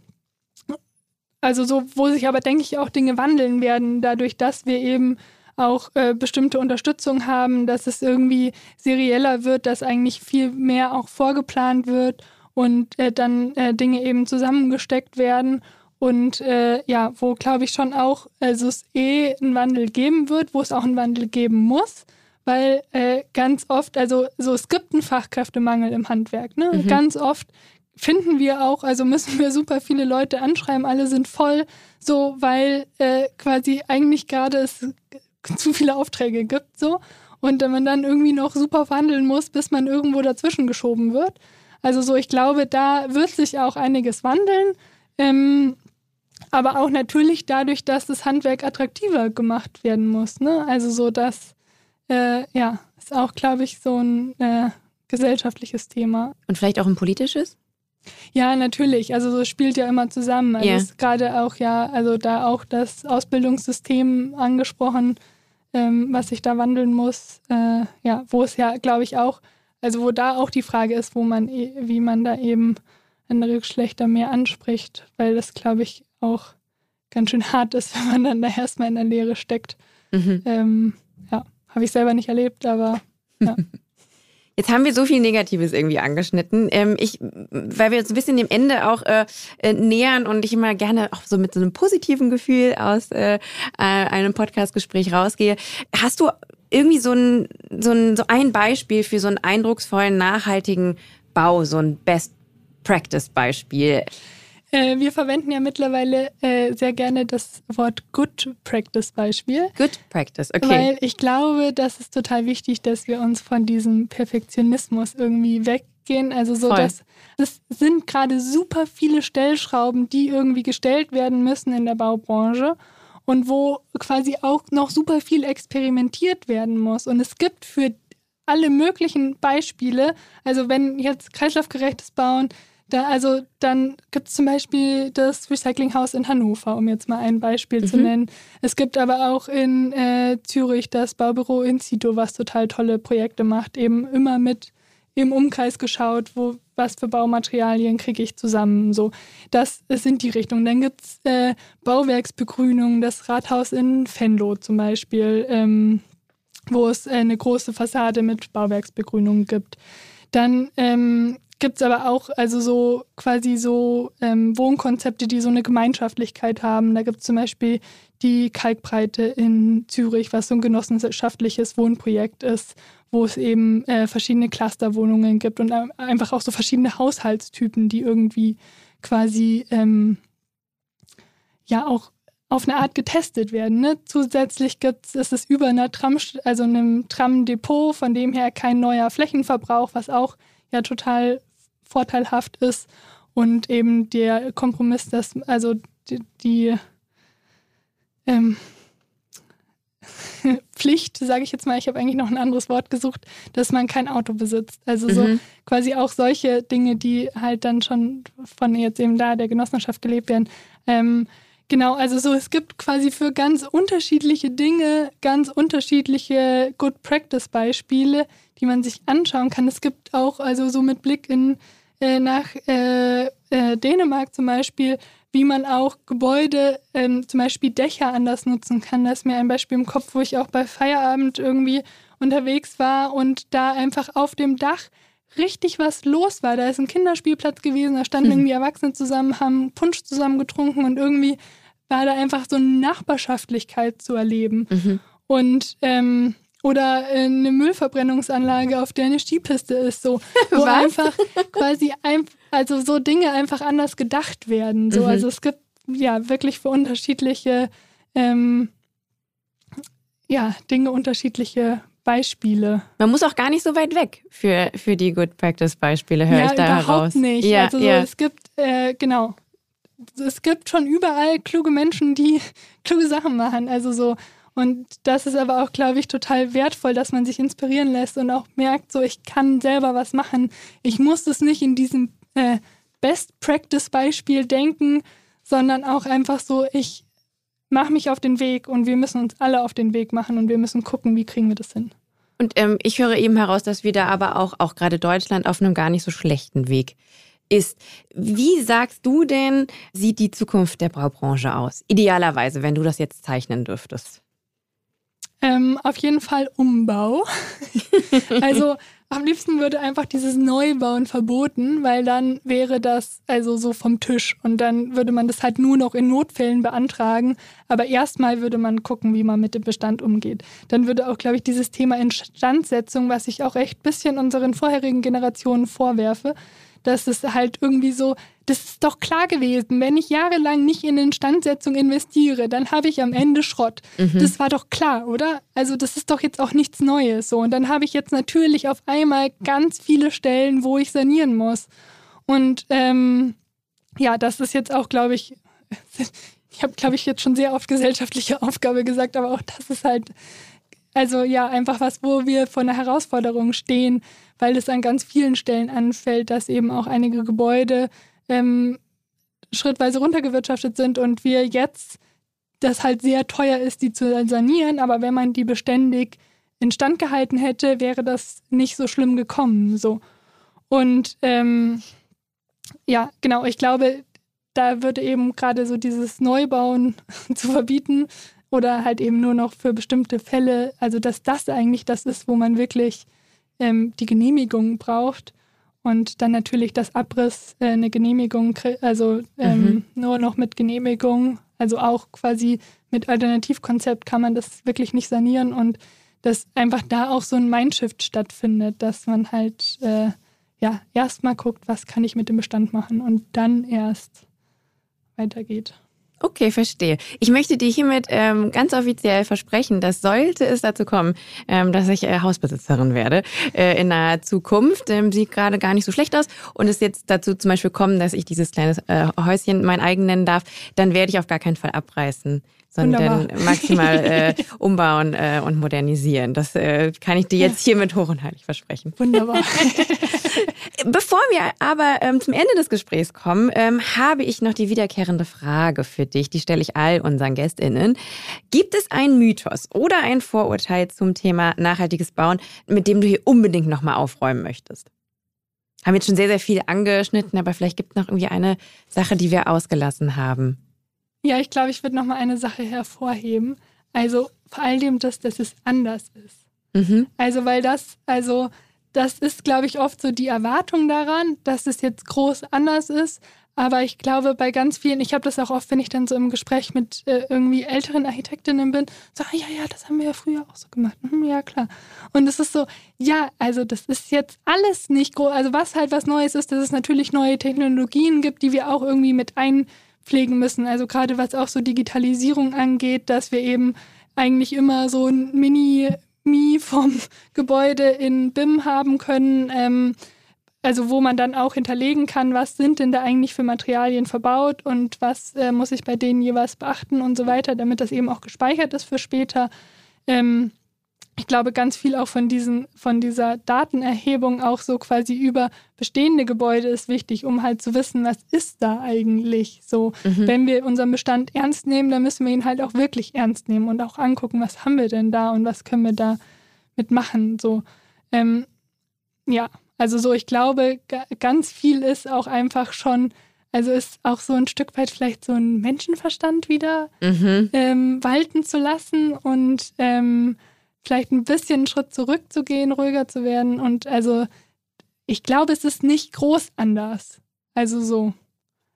also so, wo sich aber, denke ich, auch Dinge wandeln werden, dadurch, dass wir eben auch äh, bestimmte Unterstützung haben, dass es irgendwie serieller wird, dass eigentlich viel mehr auch vorgeplant wird und äh, dann äh, Dinge eben zusammengesteckt werden. Und äh, ja, wo glaube ich schon auch, also es eh einen Wandel geben wird, wo es auch einen Wandel geben muss, weil äh, ganz oft, also so es gibt einen Fachkräftemangel im Handwerk, ne? Mhm. Ganz oft finden wir auch, also müssen wir super viele Leute anschreiben, alle sind voll, so weil äh, quasi eigentlich gerade es zu viele Aufträge gibt, so und man dann irgendwie noch super verhandeln muss, bis man irgendwo dazwischen geschoben wird. Also so, ich glaube, da wird sich auch einiges wandeln. Ähm, aber auch natürlich dadurch, dass das Handwerk attraktiver gemacht werden muss. Ne? Also so, dass, äh, ja, ist auch, glaube ich, so ein äh, gesellschaftliches Thema. Und vielleicht auch ein politisches? Ja, natürlich. Also so spielt ja immer zusammen. Also yeah. gerade auch ja, also da auch das Ausbildungssystem angesprochen, ähm, was sich da wandeln muss. Äh, ja, wo es ja, glaube ich, auch, also wo da auch die Frage ist, wo man, e, wie man da eben andere Geschlechter mehr anspricht, weil das, glaube ich, auch ganz schön hart ist, (laughs) wenn man dann da erstmal in der Lehre steckt. Mhm. Ähm, ja, habe ich selber nicht erlebt, aber ja. (laughs) Jetzt haben wir so viel Negatives irgendwie angeschnitten. Ähm, ich, weil wir uns ein bisschen dem Ende auch äh, äh, nähern und ich immer gerne auch so mit so einem positiven Gefühl aus äh, äh einem Podcastgespräch rausgehe. Hast du irgendwie so ein, so ein, so ein Beispiel für so einen eindrucksvollen, nachhaltigen Bau, so ein Best Practice Beispiel? Äh, wir verwenden ja mittlerweile äh, sehr gerne das Wort Good Practice Beispiel. Good Practice, okay. Weil ich glaube, das ist total wichtig, dass wir uns von diesem Perfektionismus irgendwie weggehen. Also so, Voll. dass es sind gerade super viele Stellschrauben, die irgendwie gestellt werden müssen in der Baubranche und wo quasi auch noch super viel experimentiert werden muss. Und es gibt für alle möglichen Beispiele, also wenn jetzt kreislaufgerechtes Bauen, da, also dann gibt es zum Beispiel das Recyclinghaus in Hannover, um jetzt mal ein Beispiel mhm. zu nennen. Es gibt aber auch in äh, Zürich das Baubüro Incito, was total tolle Projekte macht, eben immer mit im Umkreis geschaut, wo was für Baumaterialien kriege ich zusammen. So, das, das sind die Richtungen. Dann gibt es äh, Bauwerksbegrünung, das Rathaus in Venlo zum Beispiel, ähm, wo es äh, eine große Fassade mit Bauwerksbegrünung gibt. Dann ähm, gibt es aber auch also so quasi so ähm, Wohnkonzepte, die so eine Gemeinschaftlichkeit haben. Da gibt es zum Beispiel die Kalkbreite in Zürich, was so ein genossenschaftliches Wohnprojekt ist, wo es eben äh, verschiedene Clusterwohnungen gibt und einfach auch so verschiedene Haushaltstypen, die irgendwie quasi ähm, ja auch auf eine Art getestet werden. Ne? Zusätzlich gibt es, es über einer Tram, also einem Tramdepot, von dem her kein neuer Flächenverbrauch, was auch ja total vorteilhaft ist und eben der Kompromiss, dass also die, die ähm, (laughs) Pflicht, sage ich jetzt mal, ich habe eigentlich noch ein anderes Wort gesucht, dass man kein Auto besitzt. Also mhm. so quasi auch solche Dinge, die halt dann schon von jetzt eben da der Genossenschaft gelebt werden. Ähm, genau, also so es gibt quasi für ganz unterschiedliche Dinge ganz unterschiedliche Good Practice Beispiele, die man sich anschauen kann. Es gibt auch also so mit Blick in äh, nach äh, äh, Dänemark zum Beispiel, wie man auch Gebäude, ähm, zum Beispiel Dächer anders nutzen kann. Da ist mir ein Beispiel im Kopf, wo ich auch bei Feierabend irgendwie unterwegs war und da einfach auf dem Dach richtig was los war. Da ist ein Kinderspielplatz gewesen, da standen mhm. irgendwie Erwachsene zusammen, haben Punsch zusammen getrunken und irgendwie war da einfach so eine Nachbarschaftlichkeit zu erleben. Mhm. Und ähm, oder eine Müllverbrennungsanlage, auf der eine Skipiste ist, so (laughs) wo Was? einfach (laughs) quasi ein, also so Dinge einfach anders gedacht werden. So. Mhm. Also es gibt ja wirklich für unterschiedliche ähm, ja, Dinge unterschiedliche Beispiele. Man muss auch gar nicht so weit weg für, für die Good Practice Beispiele, höre ja, ich da überhaupt heraus. nicht. Ja, also so, ja. es gibt, äh, genau, es gibt schon überall kluge Menschen, die (laughs) kluge Sachen machen. Also so, und das ist aber auch, glaube ich, total wertvoll, dass man sich inspirieren lässt und auch merkt, so ich kann selber was machen. Ich muss es nicht in diesem äh, Best Practice Beispiel denken, sondern auch einfach so, ich mach mich auf den Weg und wir müssen uns alle auf den Weg machen und wir müssen gucken, wie kriegen wir das hin. Und ähm, ich höre eben heraus, dass wir da aber auch, auch gerade Deutschland auf einem gar nicht so schlechten Weg ist. Wie sagst du denn, sieht die Zukunft der Braubranche aus? Idealerweise, wenn du das jetzt zeichnen dürftest. Ähm, auf jeden Fall Umbau. (laughs) also am liebsten würde einfach dieses Neubauen verboten, weil dann wäre das also so vom Tisch und dann würde man das halt nur noch in Notfällen beantragen. Aber erstmal würde man gucken, wie man mit dem Bestand umgeht. Dann würde auch, glaube ich, dieses Thema Instandsetzung, was ich auch echt ein bisschen unseren vorherigen Generationen vorwerfe, dass es halt irgendwie so, das ist doch klar gewesen, wenn ich jahrelang nicht in Instandsetzung investiere, dann habe ich am Ende Schrott. Mhm. Das war doch klar, oder? Also das ist doch jetzt auch nichts Neues so. Und dann habe ich jetzt natürlich auf einmal ganz viele Stellen, wo ich sanieren muss. Und ähm, ja, das ist jetzt auch, glaube ich, (laughs) ich habe, glaube ich, jetzt schon sehr oft gesellschaftliche Aufgabe gesagt, aber auch das ist halt, also ja, einfach was, wo wir vor einer Herausforderung stehen, weil es an ganz vielen Stellen anfällt, dass eben auch einige Gebäude ähm, schrittweise runtergewirtschaftet sind und wir jetzt das halt sehr teuer ist, die zu sanieren, aber wenn man die beständig instand gehalten hätte, wäre das nicht so schlimm gekommen. So. Und ähm, ja, genau, ich glaube, da würde eben gerade so dieses Neubauen (laughs) zu verbieten oder halt eben nur noch für bestimmte Fälle, also dass das eigentlich das ist, wo man wirklich ähm, die Genehmigung braucht und dann natürlich das Abriss äh, eine Genehmigung, also ähm, mhm. nur noch mit Genehmigung, also auch quasi mit Alternativkonzept kann man das wirklich nicht sanieren und dass einfach da auch so ein Mindshift stattfindet, dass man halt äh, ja erstmal guckt, was kann ich mit dem Bestand machen und dann erst weitergeht. Okay, verstehe. Ich möchte dir hiermit ähm, ganz offiziell versprechen, dass sollte es dazu kommen, ähm, dass ich äh, Hausbesitzerin werde äh, in naher Zukunft, ähm, sieht gerade gar nicht so schlecht aus und es jetzt dazu zum Beispiel kommen, dass ich dieses kleine äh, Häuschen mein eigen nennen darf, dann werde ich auf gar keinen Fall abreißen sondern Wunderbar. maximal (laughs) äh, umbauen äh, und modernisieren. Das äh, kann ich dir jetzt hiermit hoch und heilig versprechen. Wunderbar. (laughs) Bevor wir aber ähm, zum Ende des Gesprächs kommen, ähm, habe ich noch die wiederkehrende Frage für dich. Die stelle ich all unseren GästInnen. Gibt es einen Mythos oder ein Vorurteil zum Thema nachhaltiges Bauen, mit dem du hier unbedingt nochmal aufräumen möchtest? Haben jetzt schon sehr, sehr viel angeschnitten, aber vielleicht gibt es noch irgendwie eine Sache, die wir ausgelassen haben. Ja, ich glaube, ich würde noch mal eine Sache hervorheben. Also vor allem, dass, dass es anders ist. Mhm. Also, weil das, also das ist, glaube ich, oft so die Erwartung daran, dass es jetzt groß anders ist. Aber ich glaube, bei ganz vielen, ich habe das auch oft, wenn ich dann so im Gespräch mit äh, irgendwie älteren Architektinnen bin, so, ah, ja, ja, das haben wir ja früher auch so gemacht. Hm, ja, klar. Und es ist so, ja, also das ist jetzt alles nicht groß. Also was halt was Neues ist, dass es natürlich neue Technologien gibt, die wir auch irgendwie mit ein pflegen müssen. Also gerade was auch so Digitalisierung angeht, dass wir eben eigentlich immer so ein Mini-Mi vom (laughs) Gebäude in BIM haben können. Ähm, also wo man dann auch hinterlegen kann, was sind denn da eigentlich für Materialien verbaut und was äh, muss ich bei denen jeweils beachten und so weiter, damit das eben auch gespeichert ist für später. Ähm, ich glaube, ganz viel auch von, diesen, von dieser Datenerhebung auch so quasi über bestehende Gebäude ist wichtig, um halt zu wissen, was ist da eigentlich so. Mhm. Wenn wir unseren Bestand ernst nehmen, dann müssen wir ihn halt auch wirklich ernst nehmen und auch angucken, was haben wir denn da und was können wir da mitmachen. So. Ähm, ja, Also so, ich glaube, ganz viel ist auch einfach schon, also ist auch so ein Stück weit vielleicht so ein Menschenverstand wieder mhm. ähm, walten zu lassen und ähm, vielleicht ein bisschen einen Schritt zurückzugehen, ruhiger zu werden. Und also ich glaube, es ist nicht groß anders. Also so.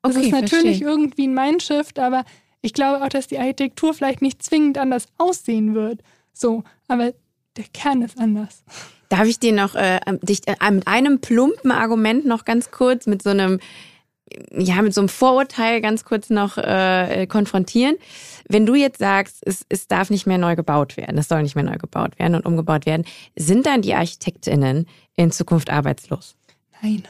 Es ist natürlich verstehe. irgendwie ein Mindshift, aber ich glaube auch, dass die Architektur vielleicht nicht zwingend anders aussehen wird. So, aber der Kern ist anders. Darf ich dir noch äh, dich äh, mit einem plumpen Argument noch ganz kurz mit so einem ja, mit so einem Vorurteil ganz kurz noch äh, konfrontieren. Wenn du jetzt sagst, es, es darf nicht mehr neu gebaut werden, es soll nicht mehr neu gebaut werden und umgebaut werden, sind dann die ArchitektInnen in Zukunft arbeitslos? Nein.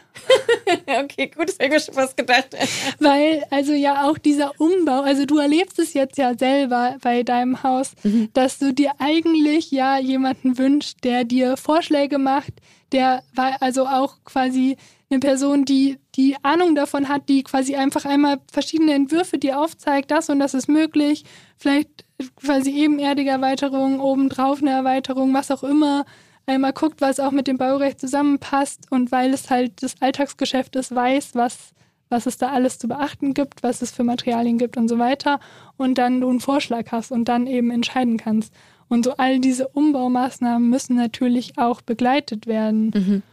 (laughs) okay, gut, ich schon fast gedacht. (laughs) Weil, also ja auch dieser Umbau, also du erlebst es jetzt ja selber bei deinem Haus, mhm. dass du dir eigentlich ja jemanden wünschst, der dir Vorschläge macht, der also auch quasi eine Person, die die Ahnung davon hat, die quasi einfach einmal verschiedene Entwürfe dir aufzeigt, das und das ist möglich, vielleicht quasi ebenerdige Erweiterung, obendrauf eine Erweiterung, was auch immer, einmal guckt, was auch mit dem Baurecht zusammenpasst und weil es halt das Alltagsgeschäft ist, weiß, was, was es da alles zu beachten gibt, was es für Materialien gibt und so weiter und dann du einen Vorschlag hast und dann eben entscheiden kannst. Und so all diese Umbaumaßnahmen müssen natürlich auch begleitet werden. Mhm.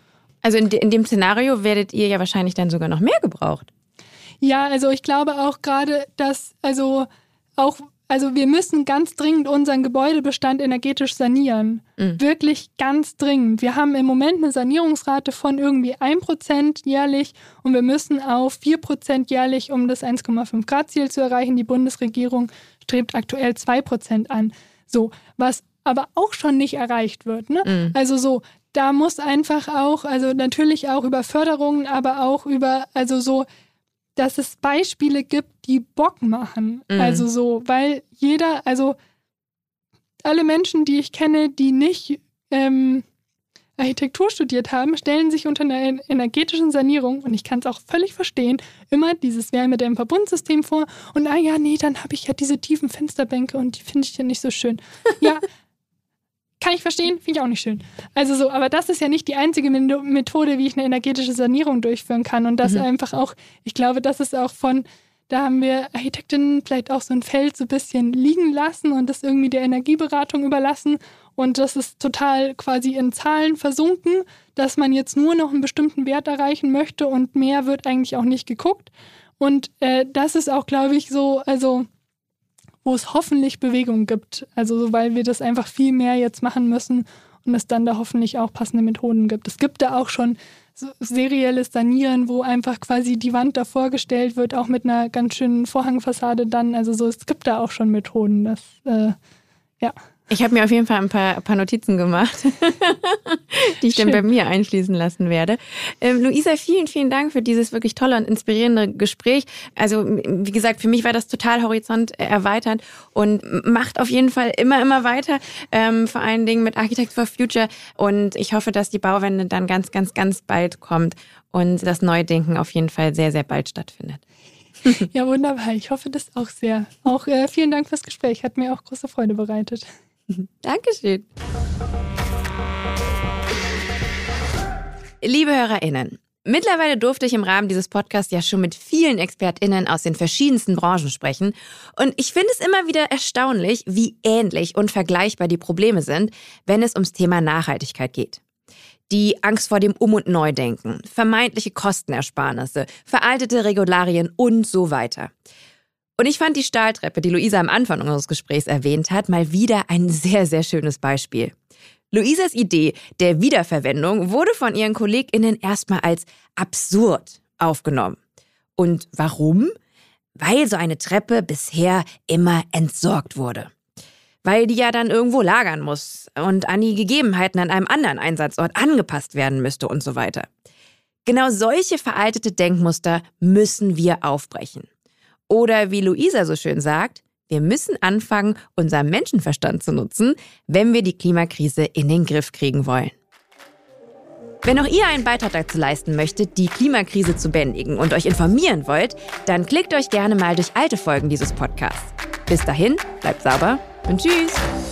Also in, de in dem Szenario werdet ihr ja wahrscheinlich dann sogar noch mehr gebraucht. Ja, also ich glaube auch gerade, dass also auch also wir müssen ganz dringend unseren Gebäudebestand energetisch sanieren. Mhm. Wirklich ganz dringend. Wir haben im Moment eine Sanierungsrate von irgendwie 1% jährlich und wir müssen auf 4% jährlich, um das 1,5 Grad Ziel zu erreichen. Die Bundesregierung strebt aktuell 2% an. So, was aber auch schon nicht erreicht wird. Ne? Mhm. Also so, da muss einfach auch, also natürlich auch über Förderungen, aber auch über, also so, dass es Beispiele gibt, die Bock machen. Mhm. Also so, weil jeder, also alle Menschen, die ich kenne, die nicht ähm, Architektur studiert haben, stellen sich unter einer energetischen Sanierung, und ich kann es auch völlig verstehen, immer dieses Wärmedämmverbundsystem vor. Und ah ja, nee, dann habe ich ja diese tiefen Fensterbänke und die finde ich ja nicht so schön. Ja, (laughs) kann ich verstehen, finde ich auch nicht schön. Also so, aber das ist ja nicht die einzige Methode, wie ich eine energetische Sanierung durchführen kann. Und das mhm. einfach auch, ich glaube, das ist auch von, da haben wir Architektinnen vielleicht auch so ein Feld so ein bisschen liegen lassen und das irgendwie der Energieberatung überlassen. Und das ist total quasi in Zahlen versunken, dass man jetzt nur noch einen bestimmten Wert erreichen möchte und mehr wird eigentlich auch nicht geguckt. Und äh, das ist auch, glaube ich, so, also wo es hoffentlich Bewegung gibt. Also weil wir das einfach viel mehr jetzt machen müssen und es dann da hoffentlich auch passende Methoden gibt. Es gibt da auch schon so serielles Sanieren, wo einfach quasi die Wand davor gestellt wird, auch mit einer ganz schönen Vorhangfassade dann. Also so, es gibt da auch schon Methoden. Das, äh, ja. Ich habe mir auf jeden Fall ein paar, paar Notizen gemacht, (laughs) die ich Schön. dann bei mir einschließen lassen werde. Ähm, Luisa, vielen, vielen Dank für dieses wirklich tolle und inspirierende Gespräch. Also, wie gesagt, für mich war das total horizont erweitert und macht auf jeden Fall immer, immer weiter. Ähm, vor allen Dingen mit Architect for Future. Und ich hoffe, dass die Bauwende dann ganz, ganz, ganz bald kommt und das Neudenken auf jeden Fall sehr, sehr bald stattfindet. (laughs) Ja, wunderbar. Ich hoffe das auch sehr. Auch äh, vielen Dank fürs Gespräch. Hat mir auch große Freude bereitet. (laughs) Dankeschön. Liebe HörerInnen, Mittlerweile durfte ich im Rahmen dieses Podcasts ja schon mit vielen ExpertInnen aus den verschiedensten Branchen sprechen. Und ich finde es immer wieder erstaunlich, wie ähnlich und vergleichbar die Probleme sind, wenn es ums Thema Nachhaltigkeit geht. Die Angst vor dem Um- und Neudenken, vermeintliche Kostenersparnisse, veraltete Regularien und so weiter. Und ich fand die Stahltreppe, die Luisa am Anfang unseres Gesprächs erwähnt hat, mal wieder ein sehr, sehr schönes Beispiel. Luisas Idee der Wiederverwendung wurde von ihren KollegInnen erstmal als absurd aufgenommen. Und warum? Weil so eine Treppe bisher immer entsorgt wurde. Weil die ja dann irgendwo lagern muss und an die Gegebenheiten an einem anderen Einsatzort angepasst werden müsste und so weiter. Genau solche veraltete Denkmuster müssen wir aufbrechen. Oder wie Luisa so schön sagt, wir müssen anfangen, unseren Menschenverstand zu nutzen, wenn wir die Klimakrise in den Griff kriegen wollen. Wenn auch ihr einen Beitrag dazu leisten möchtet, die Klimakrise zu bändigen und euch informieren wollt, dann klickt euch gerne mal durch alte Folgen dieses Podcasts. Bis dahin, bleibt sauber und tschüss!